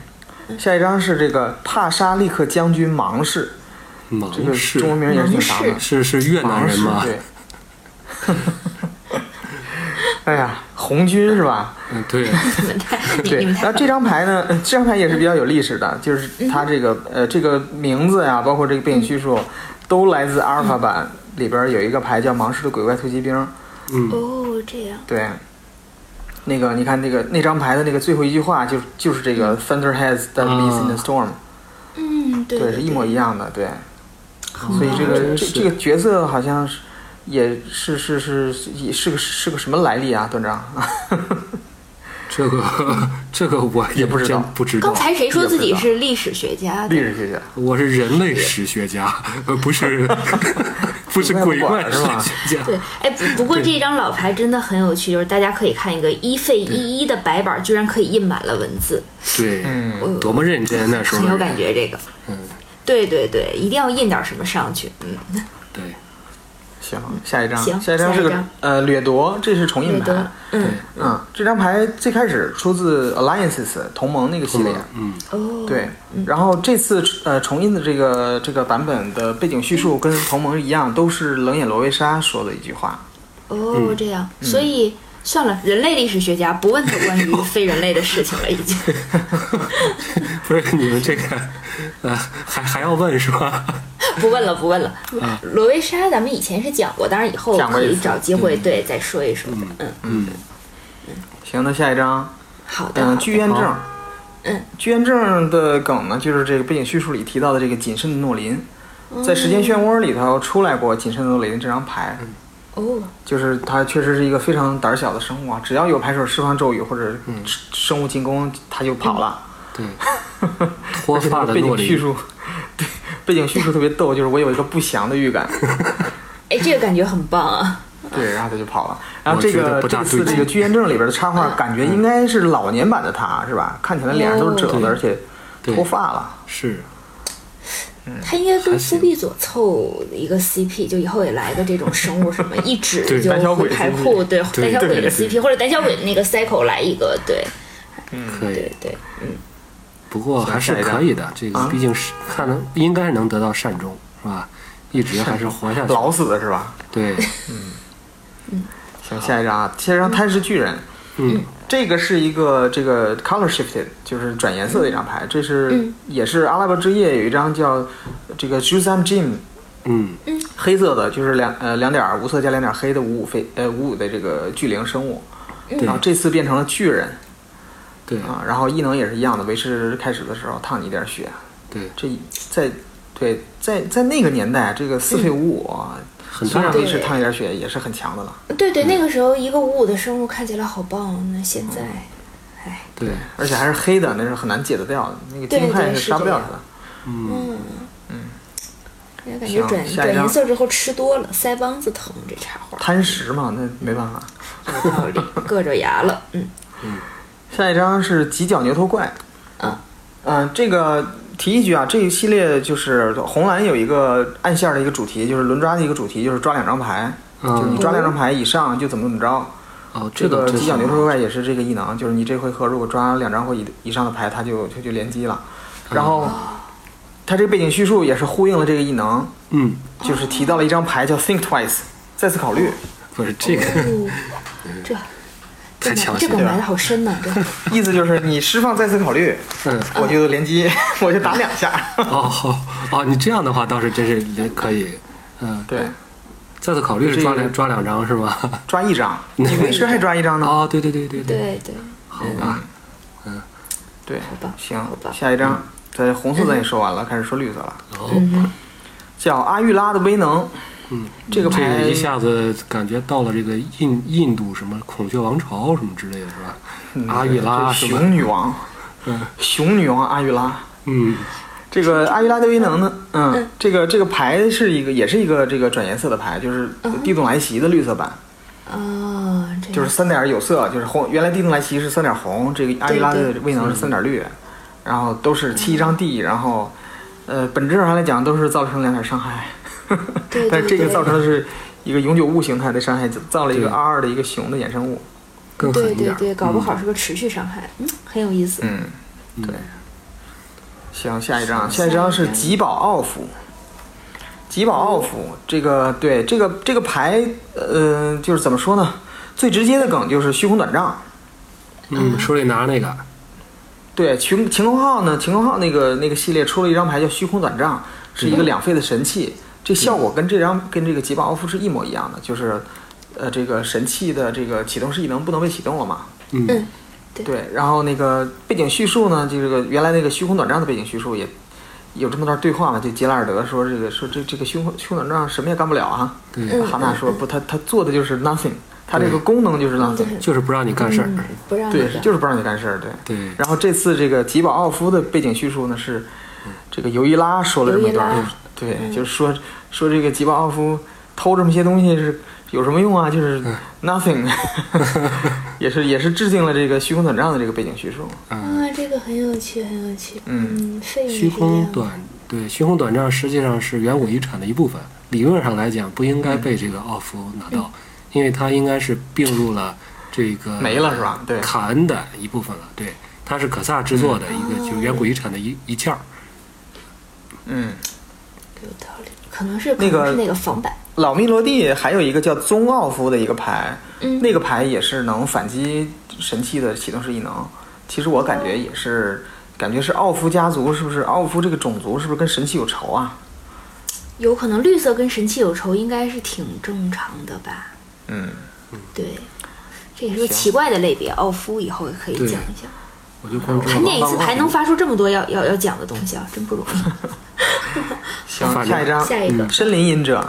下一张是这个帕沙利克将军芒氏，这个中文名也是挺长的。是是越南人吗？对。[LAUGHS] 哎呀，红军是吧？嗯，对，对 [LAUGHS] 你们，太 [LAUGHS] 然后这张牌呢，呃这张牌也是比较有历史的，就是它这个呃这个名字呀，包括这个背景叙述，都来自阿尔法版里边有一个牌叫芒氏的鬼怪突击兵。嗯，哦这样，对，那个你看那个那张牌的那个最后一句话就就是这个 Thunderheads the beast in the storm，嗯对对，是一模一样的，对。所以这哦个这这个角色好像是也是是是也是个是个什么来历啊，段长？[LAUGHS] 这个这个我也不知道不知道刚。才谁说自己是历史学家？历史学家。我是人类史学家，呃，不是 [LAUGHS] 不是鬼怪史是吧学家。对，哎，不不过这张老牌真的很有趣，就是大家可以看一个一费一一的白板，居然可以印满了文字，对，嗯，多么认真那时候。很有感觉。这个，嗯，对对对，一定要印点什么上去。嗯，对，行，下一张，行下一张是个呃掠夺，这是重印牌。，嗯，嗯，这张牌最开始出自 Alliances 同盟那个系列，嗯，哦，对。然后这次呃重印的这个这个版本的背景叙述跟同盟一样，都是冷眼罗维莎说的一句话。哦，这样，所以算了，人类历史学家不问他关于 [LAUGHS] 非人类的事情了，已经。[LAUGHS] 不是你们这个，呃，还还要问是吧？不问了，不问了。罗维莎，咱们以前是讲过，当然以后可以找机会对再说一说。嗯，嗯嗯，行，那下一张，好的，嗯，剧院证。嗯，剧院证的梗呢，就是这个背景叙述里提到的这个谨慎的诺林，在时间漩涡里头出来过谨慎的诺林这张牌。哦，就是它确实是一个非常胆小的生物啊，只要有牌手释放咒语或者生物进攻，它就跑了。对，[LAUGHS] 脱发的背景叙述，[LAUGHS] 对，背景叙述特别逗，就是我有一个不祥的预感，[LAUGHS] 哎，这个感觉很棒啊。对，然后它就跑了。然后这个这次这个剧院证里边的插画，感觉应该是老年版的他，是吧？看起来脸上都是褶哦。子，而且对。脱发了。是他应该跟还行夫必佐凑一个 CP，就以后也来个这种生物什么，[LAUGHS] 一指对就胆小鬼回牌 CP 库，对对胆小鬼的 CP，或者胆小鬼的那个 cycle 来一个，对。嗯。可以。对。嗯，不过还是可以的，这个啊？毕竟是看能应该是能得到善终，是吧？一直还是活下去。老死的是吧？对，嗯。嗯。行，下一张啊，下一张贪食巨人。嗯，这个是一个这个 color shifted，就是转颜色的一张牌。这是、嗯也是阿拉伯之夜有一张叫这个 Jusam Jim 嗯，黑色的，就是两呃两点儿无色加两点儿黑的五五飞呃五五的这个巨灵生物。然后这次变成了巨人对啊，然后异能也是一样的，维持开始的时候烫你一点血。对，这在对在在那个年代，这个四费五五啊很多人虽然维持烫一点血也是很强的了。对对，那个时候一个五五的生物看起来好棒，那现在，哎，对，而且还是黑的，那是很难解得掉的。那个对金块对是杀不掉它的。嗯嗯，感觉转转颜色之后吃多了，腮帮子疼，这插画贪食嘛，那没办法。有道理，硌着牙了，嗯下一张是犄角牛头怪。啊，嗯、这个提一句啊，这一系列就是红蓝有一个暗线的一个主题，就是轮抓的一个主题，就是抓两张牌，就是你嗯，抓两张牌以上就怎么怎么着。哦，这个犄角牛头怪也是这个异能，就是你这回合如果抓两张或以以上的牌，它就它就连击了。然后它这个背景叙述也是呼应了这个异能，嗯，就是提到了一张牌叫 Think Twice，再次考虑。不是这个哦，这 [LAUGHS] 太强这个埋的好深呐，这 [LAUGHS] 意思就是你释放再次考虑，[LAUGHS] 嗯，我就连击，[LAUGHS] 我就打两下。哦好哦，你这样的话倒是真是可以，嗯，对，再次考虑是抓两抓两张是吧？抓一张，你维持还抓一张呢？哦，对对对对，对对，好吧，对，吧行，下一张，在红色咱也说完了，开始说绿色了，叫阿玉拉的威能。嗯，这个牌一下子感觉到了这个印印度什么孔雀王朝什么之类的，是吧？嗯阿育拉？熊女王，嗯熊女王阿育拉。嗯，这个阿育拉德维能呢，嗯，这个这个牌是一个，也是一个这个转颜色的牌，就是地动来袭的绿色版，哦，这样就是三点有色，就是红。原来地动来袭是三点红，这个阿育拉的对威能是三点绿，然后都是七张地，然后呃，本质上来讲都是造成两点伤害，[LAUGHS] 对但是这个造成的是一个永久物形态的伤害，造了一个对 R 二的一个熊的衍生物。更狠一点。对对对，搞不好是个持续伤害，嗯，很有意思。嗯，嗯对。行，下一张，下下一张是吉宝奥夫。吉宝奥夫这个对这个这个牌，呃，就是怎么说呢？最直接的梗就是虚空短杖。嗯，手里拿着那个，对，晴晴空号呢，晴空号那个那个系列出了一张牌叫虚空短杖，是一个两费的神器。这效果跟这张跟这个吉宝奥夫是一模一样的，就是，呃，这个神器的这个启动式异能不能被启动了嘛？嗯嗯对，然后那个背景叙述呢，就这个原来那个虚空短杖的背景叙述也有这么段对话嘛，就杰拉尔德说这个说这这个虚空虚空短杖什么也干不了啊，对，嗯哈娜说不，他他做的就是 nothing，他这个功能就是嗯 nothing，就是不让你干事儿。嗯，不让你对，干就是不让你干事儿，对。对，然后这次这个吉宝奥夫的背景叙述呢是，这个尤伊拉说了这么一段对，嗯就是说说这个吉巴奥夫偷这么些东西是有什么用啊？就是 nothing，[LAUGHS] 也是也是致敬了这个虚空短杖的这个背景叙述。啊，这个很有趣，很有趣。嗯。虚空短对虚空短杖实际上是远古遗产的一部分，理论上来讲不应该被这个奥夫拿到，因为它应该是并入了这个没了是吧？对。卡恩的一部分了，对，它是可萨制作的一个就是远古遗产的一一件儿。嗯，有道理，可能是那个可能是那个仿版。老密罗蒂还有一个叫宗奥夫的一个牌，嗯，那个牌也是能反击神器的启动式异能。其实我感觉也是，感觉是奥夫家族是不是？奥夫这个种族是不是跟神器有仇啊？有可能绿色跟神器有仇，应该是挺正常的吧？嗯，对，这也是个奇怪的类别。奥夫以后也可以讲一讲。我就光知道他念一次王牌能发出这么多要要要讲的东西啊，真不容易。[LAUGHS] 行，下一张，下一个，森林隐者。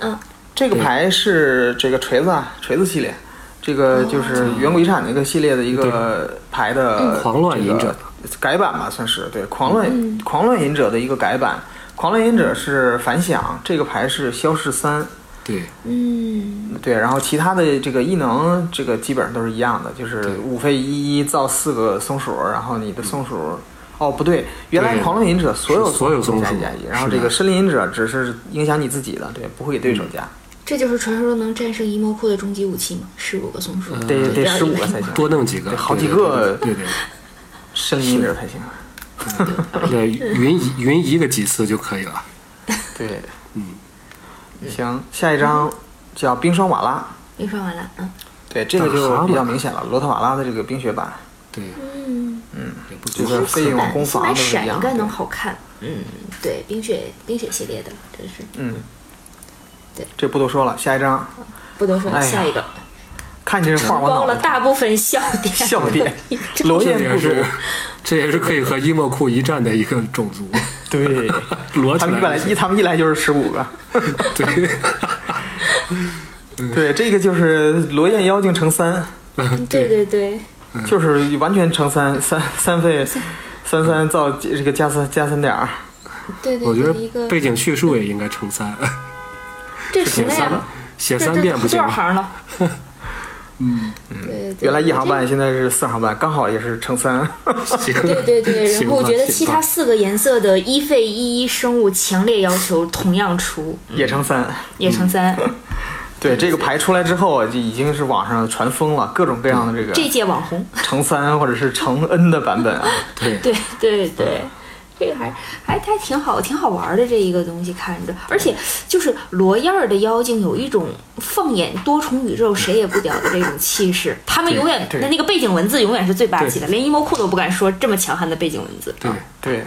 嗯，这个牌是这个锤子啊，锤子系列，这个就是远古遗产那个系列的一个牌的嗯。狂乱隐者。这个改版吧，算是对。狂乱、嗯。狂乱隐者的一个改版。狂乱隐者是反响，这个牌是消逝三，对。嗯，对，然后其他的这个异能，这个基本上都是一样的，就是对。五费一一造四个松鼠，然后你的松鼠，哦不对，原来狂乱隐者所有所有松加一加一，然后这个森林隐者只是影响你自己的，对，不会给对手加，这就是传说中能战胜伊莫库的终极武器吗？十五个松鼠，嗯得得十五个才行，多弄几个，得好对几个对对森林隐者才行。对对，匀一匀一个几次就可以了。对，嗯，行，下一张叫冰霜瓦拉，冰霜瓦拉，嗯对，这个就比较明显了，罗特瓦拉的这个冰雪版，对，嗯，也不这多个费用版攻防买都是一样闪应该能的。好看。嗯，对，冰雪冰雪系列的，真是嗯，对，这不多说了，下一张，不多说，了下一个看见这画我包了大部分笑点，[LAUGHS] 笑点，[LAUGHS] 罗这燕部族也是，这也是可以和伊莫库一战的一个种族。[LAUGHS] 对，罗他们一来来一他们一来就是十五个，对，对，这个就是罗燕妖精乘三，对对对，就是完全乘三 [LAUGHS] 三三费三三造这个加三加三点儿，对对我觉得，一个背景叙述也应该乘三，这什么呀？写三遍不行吗？这多少行了？[LAUGHS] 嗯，对对，原来一行半。现在是四行半，刚好也是乘三。[LAUGHS] 对对对，然后我觉得其他四个颜色的一费一一生物强烈要求同样出，也乘三。也乘三。对这个牌出来之后啊，就已经是网上传疯了，各种各样的这个这届网红，[LAUGHS] 乘三或者是乘 N 的版本啊。[LAUGHS] 对，对对对，这个还还还挺好，挺好玩的这一个东西看着，而且就是罗燕儿的妖精有一种放眼多重宇宙谁也不屌的这种气势，他们永远对的那个背景文字永远是最霸气的，连阴谋库都不敢说这么强悍的背景文字。对，对，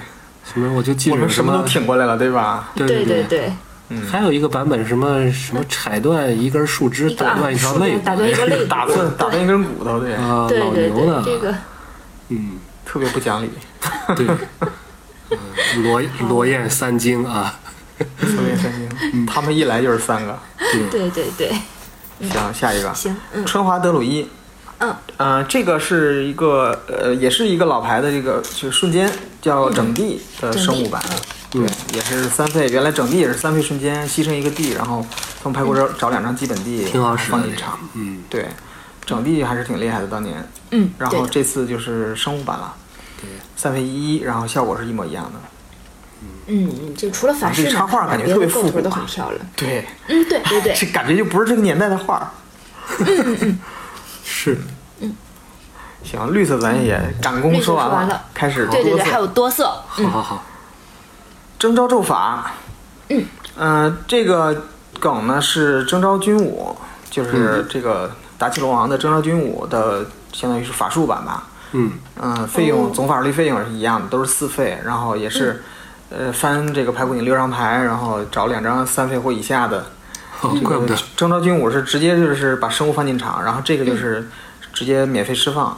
什么我就记着我们什么都挺过来了，对吧？对对对对，还有一个版本什么什么踩断一根树枝，打断一条肋骨，打断一个肋骨，打 [LAUGHS] 断打断一根骨头，对，啊，老对对牛呢对，，这个。嗯，特别不讲理。对，[LAUGHS] 嗯罗罗燕三经啊，罗燕三星，他们一来就是三个。对。对对，行，下一个，行，嗯。春华德鲁伊。嗯，呃，这个是一个呃，也是一个老牌的这个就是瞬间叫整地的生物版，对，也是三费。原来整地也是三费瞬间，牺牲一个地，然后从排骨找找两张基本地，挺好使放进场。嗯，对，整地还是挺厉害的当年。嗯，然后这次就是生物版了，对，三费一，然后效果是一模一样的。嗯，就除了法式这插画感觉特别复古。啊很漂亮。对，嗯，对对对，[LAUGHS] 这感觉就不是这个年代的画儿。[LAUGHS] 是行，绿色咱也赶工说完了开始对对对，还有多色，好好好，征召咒法，嗯，呃，这个梗呢是征召军武，就是这个达奇龙王的征召军武的，相当于是法术版吧。嗯，嗯、费用总法律费用是一样的，都是四费，然后也是，呃，翻这个排骨井六张牌，然后找两张三费或以下的。哦怪不得，征召军武是直接就是把生物放进场，然后这个就是直接免费释放。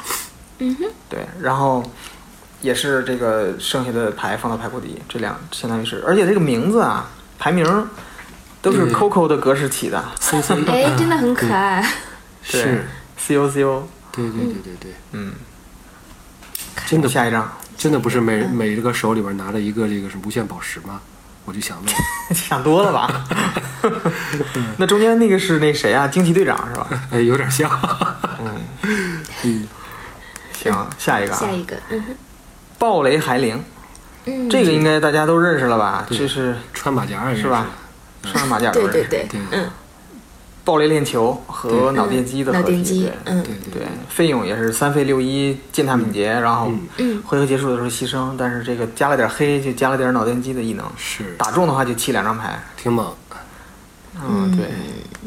嗯哼，对，然后也是这个剩下的牌放到牌库底，这两相当于是，而且这个名字啊，排名都是 Coco 的格式起的，C C [LAUGHS] 哎，真的很可爱。是，C O C O，对对对对对，嗯，真的下一张，真的不是每每一个手里边拿着一个这个是无限宝石吗？我就想问，[LAUGHS] 想多了吧？[LAUGHS] 那中间那个是那谁啊？惊奇队长是吧？哎，有点像，[LAUGHS] 行，下一个啊下，一个，嗯哼，暴雷海灵，嗯，这个应该大家都认识了吧？对这是穿马甲是吧？穿上马甲对对对，嗯，暴雷链球和脑电机的合体，脑电机对，嗯。对对对，费用也是三费六一践踏敏捷，然后回合结束的时候牺牲，但是这个加了点黑，就加了点脑电机的异能，是。打中的话就弃两张牌。挺猛，嗯，对，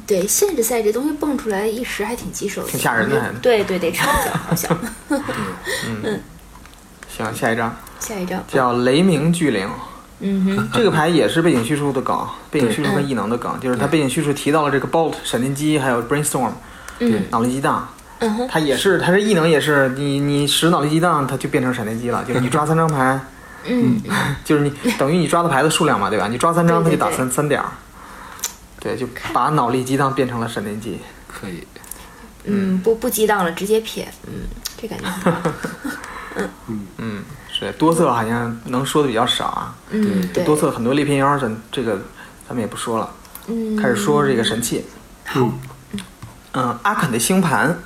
对，限制赛这东西蹦出来一时还挺棘手的，挺吓人的。还对对，得抄一下，好像。[LAUGHS] 嗯。行，下一张。下一张，叫雷鸣巨灵，嗯哼，[LAUGHS] 这个牌也是背景叙述的梗，背景叙述和异能的梗，就是它背景叙述提到了这个 Bolt 闪电机，还有 Brainstorm 对，脑力激荡。嗯哼，它也是，它是异能，也是你你使脑力激荡，它就变成闪电机了。就是你抓三张牌，[LAUGHS] 嗯，[LAUGHS] 就是你等于你抓的牌的数量嘛，对吧？你抓三张，它就打三三点儿。对，就把脑力激荡变成了闪电机。可以，嗯，不不激荡了，直接撇，嗯，这感觉嗯，是多色好像能说的比较少啊。嗯，对，多色很多裂片妖，咱这个咱们也不说了，嗯，开始说这个神器。嗯，嗯，阿肯的星盘。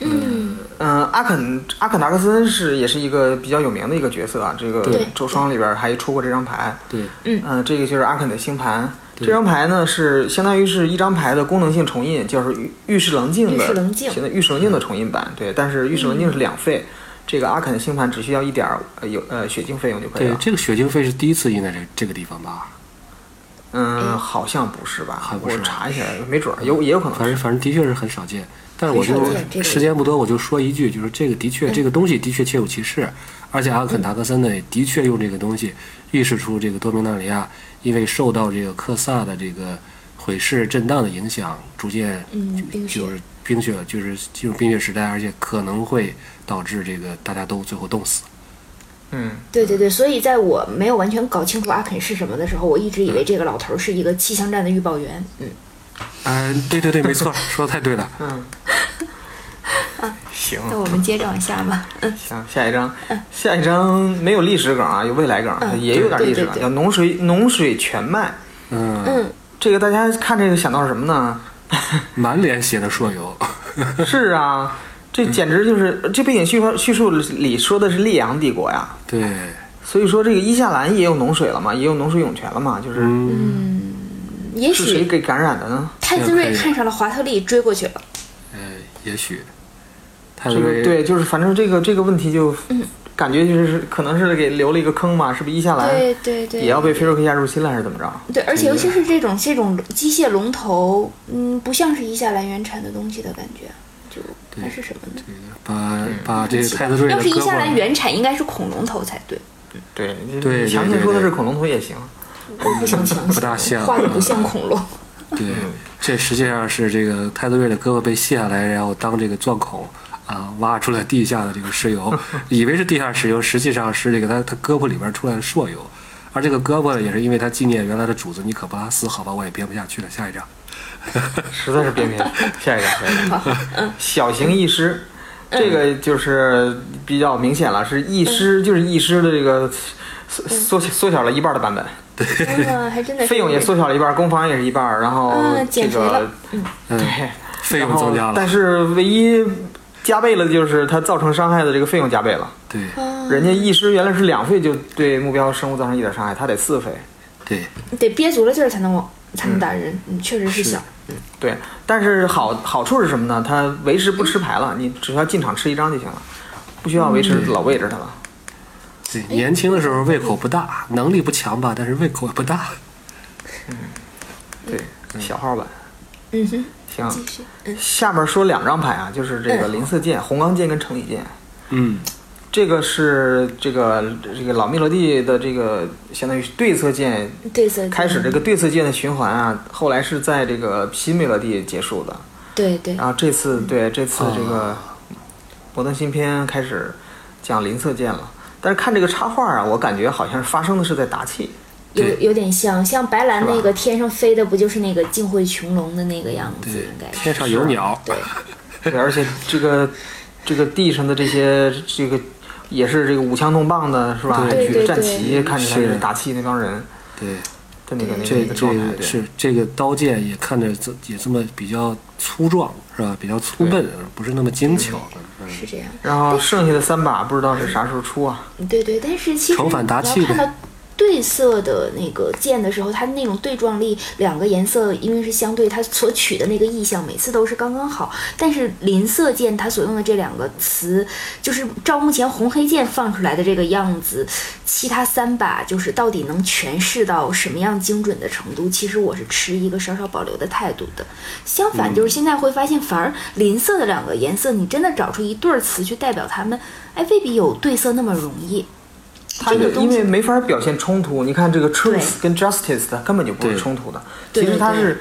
嗯，嗯，阿肯阿肯达克森是也是一个比较有名的一个角色啊。这个周双里边还出过这张牌。对，嗯，这个就是阿肯的星盘。这张牌呢是相当于是一张牌的功能性重印，就是御御世棱镜的现在御世棱镜的重印版。对，但是御世棱镜是两费，这个阿肯的星盘只需要一点儿呃有呃血晶费用就可以了，。对这个血晶费是第一次印在这这个地方吧？嗯，好像不是吧？我还不是吧查一下，没准儿有也有可能反正。反正的确是很少见。但是我就时间不多，我就说一句，就是这个的确，嗯这个东西的确确有其事，而且阿肯达克森呢，的确用这个东西预示出这个多明纳里亚因为受到这个克萨的这个毁尸震荡的影响，逐渐嗯就是冰雪就是进入冰雪时代，而且可能会导致这个大家都最后冻死。嗯，对对对，所以在我没有完全搞清楚阿肯是什么的时候，我一直以为这个老头儿是一个气象站的预报员，嗯，嗯、对对对，没错，说的太对了。嗯，[LAUGHS] 行，那我们接着往下吧，嗯。行，下一张，下一张没有历史梗啊，有未来梗，嗯也有点历史梗，对对对。叫农水农水全麦。嗯，嗯，这个大家看这个想到什么呢？[LAUGHS] 满脸写的朔游，是啊，这简直就是这背景叙述叙述里说的是烈阳帝国呀，对，所以说这个伊夏兰也有脓水了嘛，也有脓水涌泉了嘛，就是嗯，也许是谁给感染的呢？泰兹瑞看上了华特利，追过去了，呃，也许，泰这瑞个对，就是反正这个这个问题就感觉就是可能是给留了一个坑嘛，是不是伊夏兰对对对，也要被菲洛克亚入侵了，还是怎么着？对，而且尤其是这种这种机械龙头，嗯，不像是一夏兰原产的东西的感觉，就还是什么呢？把把这个泰兹瑞的要是一夏兰，原产，应该是恐龙头才对。对对强行说的是恐龙头也行。我不想相信，不大像画的不像恐龙。对，这实际上是这个泰兹瑞的胳膊被卸下来，然后当这个钻孔啊，挖出来地下的这个石油，[LAUGHS] 以为是地下石油，实际上是这个他他胳膊里边出来的朔油，而这个胳膊呢也是因为他纪念原来的主子尼可波拉斯。好吧，我也编不下去了，下一张。实在是编不下去。下一张，下一张。[LAUGHS] 小型义师，这个就是比较明显了，是义师，就是义师的这个缩缩缩小了一半的版本。对，还真的费用也缩小了一半，工房也是一半，然后啊这个嗯，对，费用增加了。但是唯一加倍了就是它造成伤害的这个费用加倍了。对啊人家一师原来是两费就对目标生物造成一点伤害，他得四费。对，得憋足了劲儿才能往才能打人，嗯，确实是是小。对，但是好好处是什么呢？它维持不吃牌了，你只需要进场吃一张就行了，不需要维持老喂着它了。对，年轻的时候胃口不大，能力不强吧，但是胃口也不大。嗯对，小号版。嗯哼，行，嗯。下面说两张牌啊，就是这个嗯邻色剑、红钢剑跟城里剑。嗯，这个是这个这个老密罗蒂的这个相当于对色剑对色开始这个对色剑的循环啊，后来是在这个新密罗蒂结束的。对对。然后这次嗯。对这次这个摩登新篇开始讲邻色剑了，但是看这个插画啊，我感觉好像是发生的是在达契。有有点像，像白兰那个天上飞的，不就是那个镜会穹隆的那个样子？对应该，是天上有鸟。对，[LAUGHS] 对，而且这个这个地上的这些这个也是这个舞枪弄棒的，是吧？对举着战对对旗，看起来是是达契那帮人对，的那个那个这这那个状态。是这个刀剑也看着这也这么比较粗壮，是吧？比较粗笨，不是那么精巧。嗯是这样。然后剩下的三把不知道是啥时候出啊？对对，但是其实你要看到对色的那个剑的时候，它那种对撞力，两个颜色因为是相对，它所取的那个意象每次都是刚刚好。但是邻色剑它所用的这两个词，就是照目前红黑剑放出来的这个样子，其他三把就是到底能诠释到什么样精准的程度，其实我是持一个稍稍保留的态度的。相反，就是现在会发现，反而邻色的两个颜色，你真的找出一对儿词去代表它们，哎，未必有对色那么容易。它这个因为没法表现冲突，你看这个对 truth 跟 justice 它根本就不是冲突的。其实它是，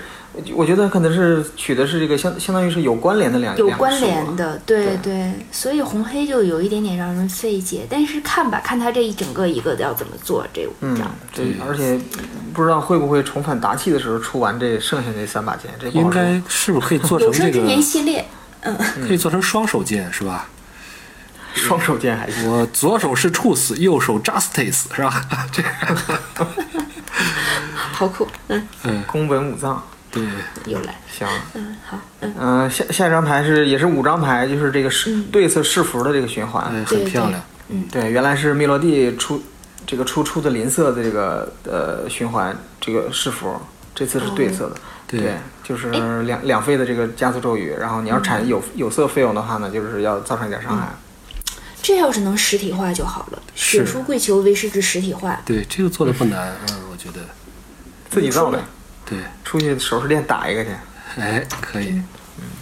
我觉得可能是取的是这个相相当于是有关联的两有关联的，对对对，所以红黑就有一点点让人费解。但是看吧，看他这一整个一个的要怎么做这五嗯张。，这而且不知道会不会重返达契的时候出完这剩下那三把剑，这应该是不是可以做成这个？有生之年系列，嗯可以做成双手剑是吧？双手剑还行。我左手是 truth，右手 justice 是吧？[LAUGHS] 这个，[LAUGHS] 好酷，嗯，嗯，宫本武藏，对，又来，行，嗯，好，嗯，嗯、下下一张牌是也是五张牌，就是这个是嗯。对色是符的这个循环。哎，很漂亮。嗯。对，原来是密罗蒂出这个出出的邻色的这个呃循环这个是符，这次是对色的。对。就是两两费的这个加速咒语，然后你要产有有色费用的话呢，就是要造成一点伤害。这要是能实体化就好了。血是书跪求为师之实体化，对，这个做的不难，嗯，我觉得，自己造的，对，出去首饰店打一个去。哎，可以，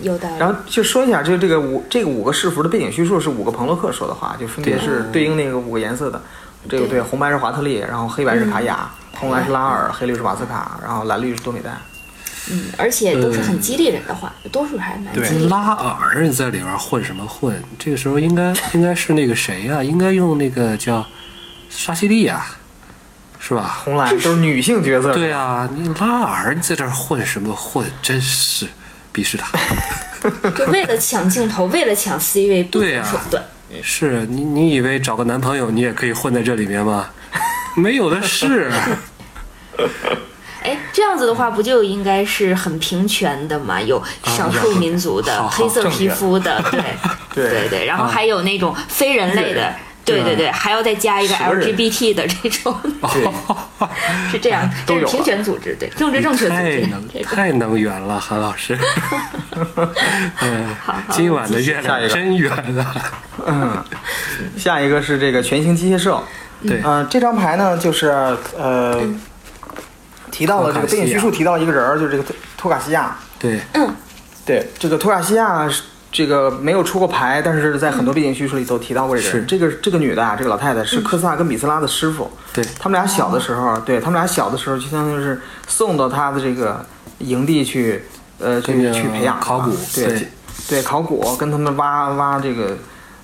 有道理。然后就说一下，就这个五这个五个视符的背景叙述是五个彭洛克说的话，就分别是对应那个五个颜色的。这个对对，红白是华特利，然后黑白是卡雅，嗯红蓝是拉尔，黑绿是瓦斯卡，然后蓝绿是多美代。嗯，而且都是很激励人的话，多数还蛮对激励的。拉尔在里边混什么混？这个时候应该应该是那个谁呀、应该用那个叫沙西利亚，是吧？红蓝都是女性角色。对啊，你拉尔你在这混什么混？真是鄙视他。[LAUGHS] 就为了抢镜头，为了抢 C 位，不对啊择手段。是你你以为找个男朋友你也可以混在这里面吗？没有的是。[LAUGHS] 哎，这样子的话，不就应该是很平权的嘛？有少数民族的、黑色皮肤的，对 [LAUGHS] 对对对，然后还有那种非人类的，对对。对，还要再加一个 LGBT 的这种，对，[LAUGHS] 是这样，这是都有平权组织，对，政治正确组织，太能这种。太能圆了，韩老师。[LAUGHS] 嗯好好，今晚的月亮真圆啊！嗯，下一个是这个全形机械兽。对，嗯、这张牌呢，就是呃，提到了这个背景叙述，提到一个人儿，就是这个托托卡西亚。对，对，这个托卡西亚是这个没有出过牌，但是在很多背景叙述里都提到过这个人。这个这个女的啊，这个老太太是科斯塔跟米斯拉的师傅。对。他们俩小的时候，对他们俩小的时候，就相当于是送到他的这个营地去，呃，去跟着去培养考古对对。对考古，跟他们挖挖这个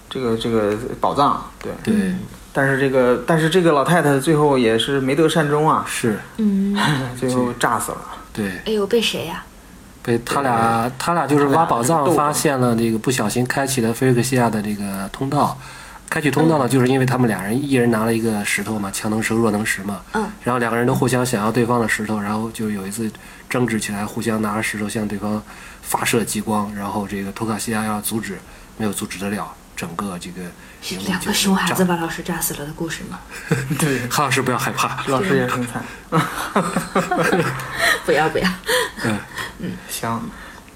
这个这个宝藏，对。对，但是这个但是这个老太太最后也是没得善终啊，是嗯，[LAUGHS] 最后炸死了。对，哎呦，被谁呀、被他俩他俩就是挖宝藏发现了这个不小心开启了菲瑞克西亚的这个通道。开启通道呢，就是因为他们俩人一人拿了一个石头嘛，强能石弱能石嘛。嗯。然后两个人都互相想要对方的石头，然后就有一次争执起来，互相拿着石头向对方发射激光，然后这个托卡西亚要阻止，没有阻止得了，整个这个两个熊孩子把老师炸死了的故事吗？[LAUGHS] 对，[LAUGHS] 韩老师不要害怕，老师也很惨。[LAUGHS] 不要不要，嗯。嗯。行，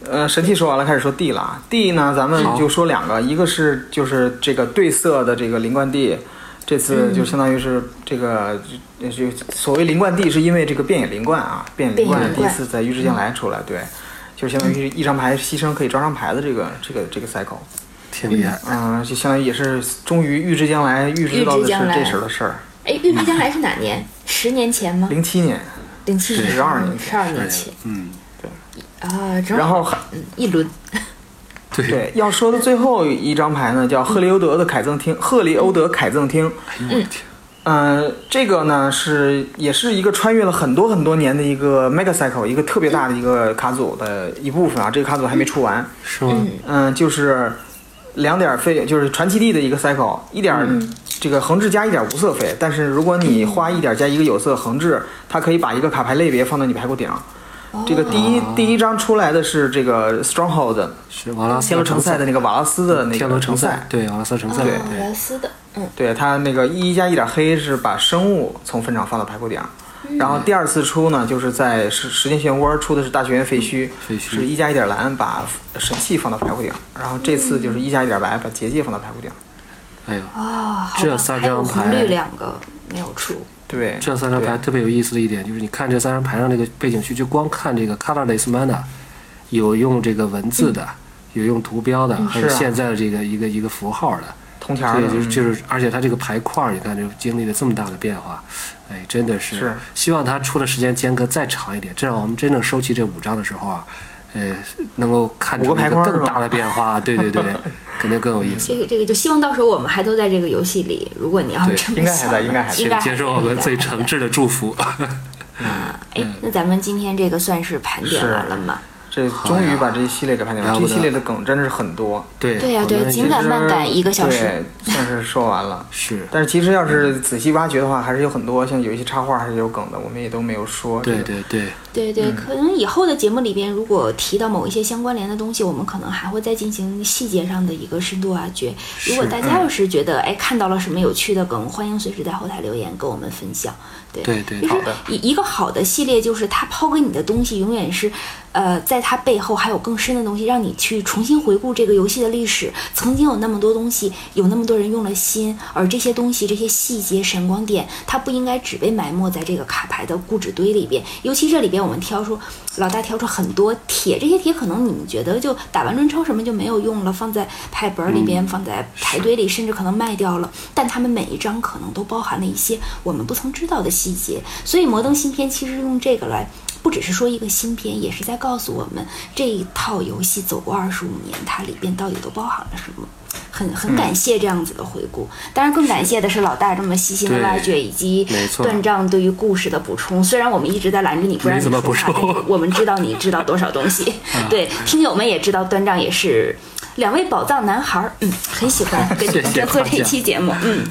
呃，神器说完了，开始说 D 了啊。D 呢，咱们就说两个，一个是就是这个对色的这个灵冠地，这次就相当于是这个就就所谓灵冠地，是因为这个变野灵冠啊，变野灵冠变野灵冠第一次在预知将来出来，对，就相当于一张牌牺牲可以抓张牌的这个这个这个 cycle，挺厉害。嗯、就相当于也是终于预知将来，预知到的是这时候的事儿，哎，预知将来是哪年？十年前吗？零七年，零七年，十二年前十二年前嗯，对啊，然后还嗯一轮，[LAUGHS] 对，对要说的最后一张牌呢，叫赫利欧德的凯赠厅，赫利欧德凯赠厅。哎呦我的天，嗯，这个呢是也是一个穿越了很多很多年的一个 Mega Cycle，一个特别大的一个卡组的一部分啊。这个卡组还没出完。是吗？嗯，就是两点费，就是传奇地的一个 cycle，一点儿这个横置加一点无色费。但是如果你花一点加一个有色横置，它可以把一个卡牌类别放到你牌库顶。这个第一第一张出来的是这个 Stronghold 是瓦拉斯天罗城塞的那个瓦拉斯的那个天罗城个塞塞，，对，瓦拉斯城塞，对。瓦拉斯的，嗯，对它那个一加一点黑是把生物从坟场放到牌库顶，然后第二次出呢，就是在时时间漩涡出的是大学园废墟，废墟是一加一点蓝把神器放到排骨顶，然后这次就是一加一点白把结界放到排骨顶。哎呦，啊，好这三张牌红绿两个没有出，对，这三张牌特别有意思的一点就是，你看这三张牌上这个背景区，就光看这个 colorless mana，有用这个文字的，有用图标的，还有现在的这个一个一个符号的。对，铜钱儿的，就是就嗯是，而且它这个牌块儿，你看，就经历了这么大的变化，哎，真的是，是希望它出的时间间隔再长一点，这样我们真正收集这五张的时候啊，呃，能够看五出一个更大的变化。对对对，[LAUGHS] 肯定更有意思这。个这个就希望到时候我们还都在这个游戏里。如果你要这么 [LAUGHS] 应该还在想应该还在应该还请接受我们最诚挚的祝福。啊 [LAUGHS] 哎，那咱们今天这个算是盘点是完了吗？这终于把这一系列给盘点完，了这一系列的梗真的是很多，对对呀对我们也情感漫感一个小时。对，算是说完了。[LAUGHS] 是，但是其实要是仔细挖掘的话，还是有很多像有一些插画还是有梗的，我们也都没有说。对对对，对对，可能以后的节目里边，如果提到某一些相关联的东西，我们可能还会再进行细节上的一个深度挖掘。如果大家要是觉得哎看到了什么有趣的梗，欢迎随时在后台留言跟我们分享。对对对就是好的。一一个好的系列，就是它抛给你的东西永远是，呃，在它背后还有更深的东西，让你去重新回顾这个游戏的历史。曾经有那么多东西，有那么多人用了心，而这些东西、这些细节、闪光点，它不应该只被埋没在这个卡牌的固执堆里边。尤其这里边，我们挑出老大挑出很多铁，这些铁可能你们觉得就打完轮抽什么就没有用了，放在牌本里边，放在牌堆里，甚至可能卖掉了。但它们每一张可能都包含了一些我们不曾知道的细节。所以摩登新片其实用这个来。不只是说一个新片，也是在告诉我们这一套游戏走过二十五年，它里边到底都包含了什么。很很感谢这样子的回顾，当然更感谢的是老大这么细心的挖掘，以及断账对于故事的补充。虽然我们一直在拦着你不让你没怎么说话，但是我们知道你知道多少东西。[LAUGHS] 对，听友们也知道断账也是两位宝藏男孩儿，嗯，很喜欢 [LAUGHS] 跟你们谢谢做这期节目，嗯，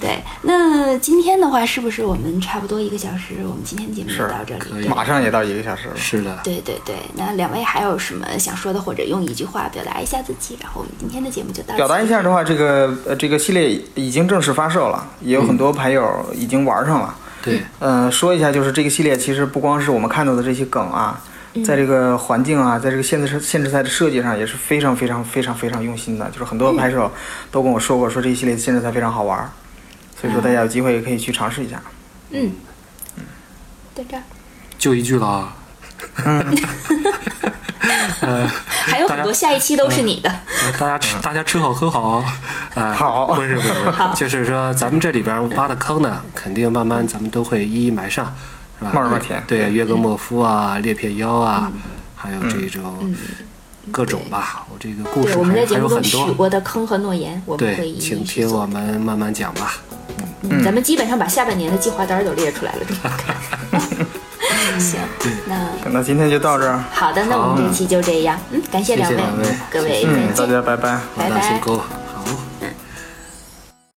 对。那今天的话，是不是我们差不多一个小时？我们今天的节目就到这里。马上也到一个小时了。是的，对对对，那两位还有什么想说的，或者用一句话表达一下自己？然后我们今天的节目就到此表达一下的话，这个呃这个系列已经正式发售了，也有很多牌友已经玩上了。对，嗯、说一下，就是这个系列其实不光是我们看到的这些梗啊，在这个环境啊，在这个限制限制赛的设计上也是非常非常非常非常用心的。就是很多拍手都跟我说过，说这一系列的限制赛非常好玩，所以说大家有机会也可以去尝试一下。嗯，在这儿就一句了啊。[LAUGHS] 还有很多，下一期都是你的。呃大家吃，大家吃好喝好啊！哎好不是不是，不是就是说咱们这里边挖的坑呢，肯定慢慢咱们都会一一埋上，是吧？慢慢填对，约格莫夫啊，裂片妖啊，还有这种各种吧。我这个故事对，我们还还在节目中有很多。许过的坑和诺言，我们会对，一一请听我们慢慢讲吧。嗯，咱们基本上把下半年的计划单都列出来了，这么 [LAUGHS] 看。行，那那今天就到这儿，好的，那我们这期就这样。嗯，感谢两位各位嗯，再见，大家拜拜。拜拜辛。苦。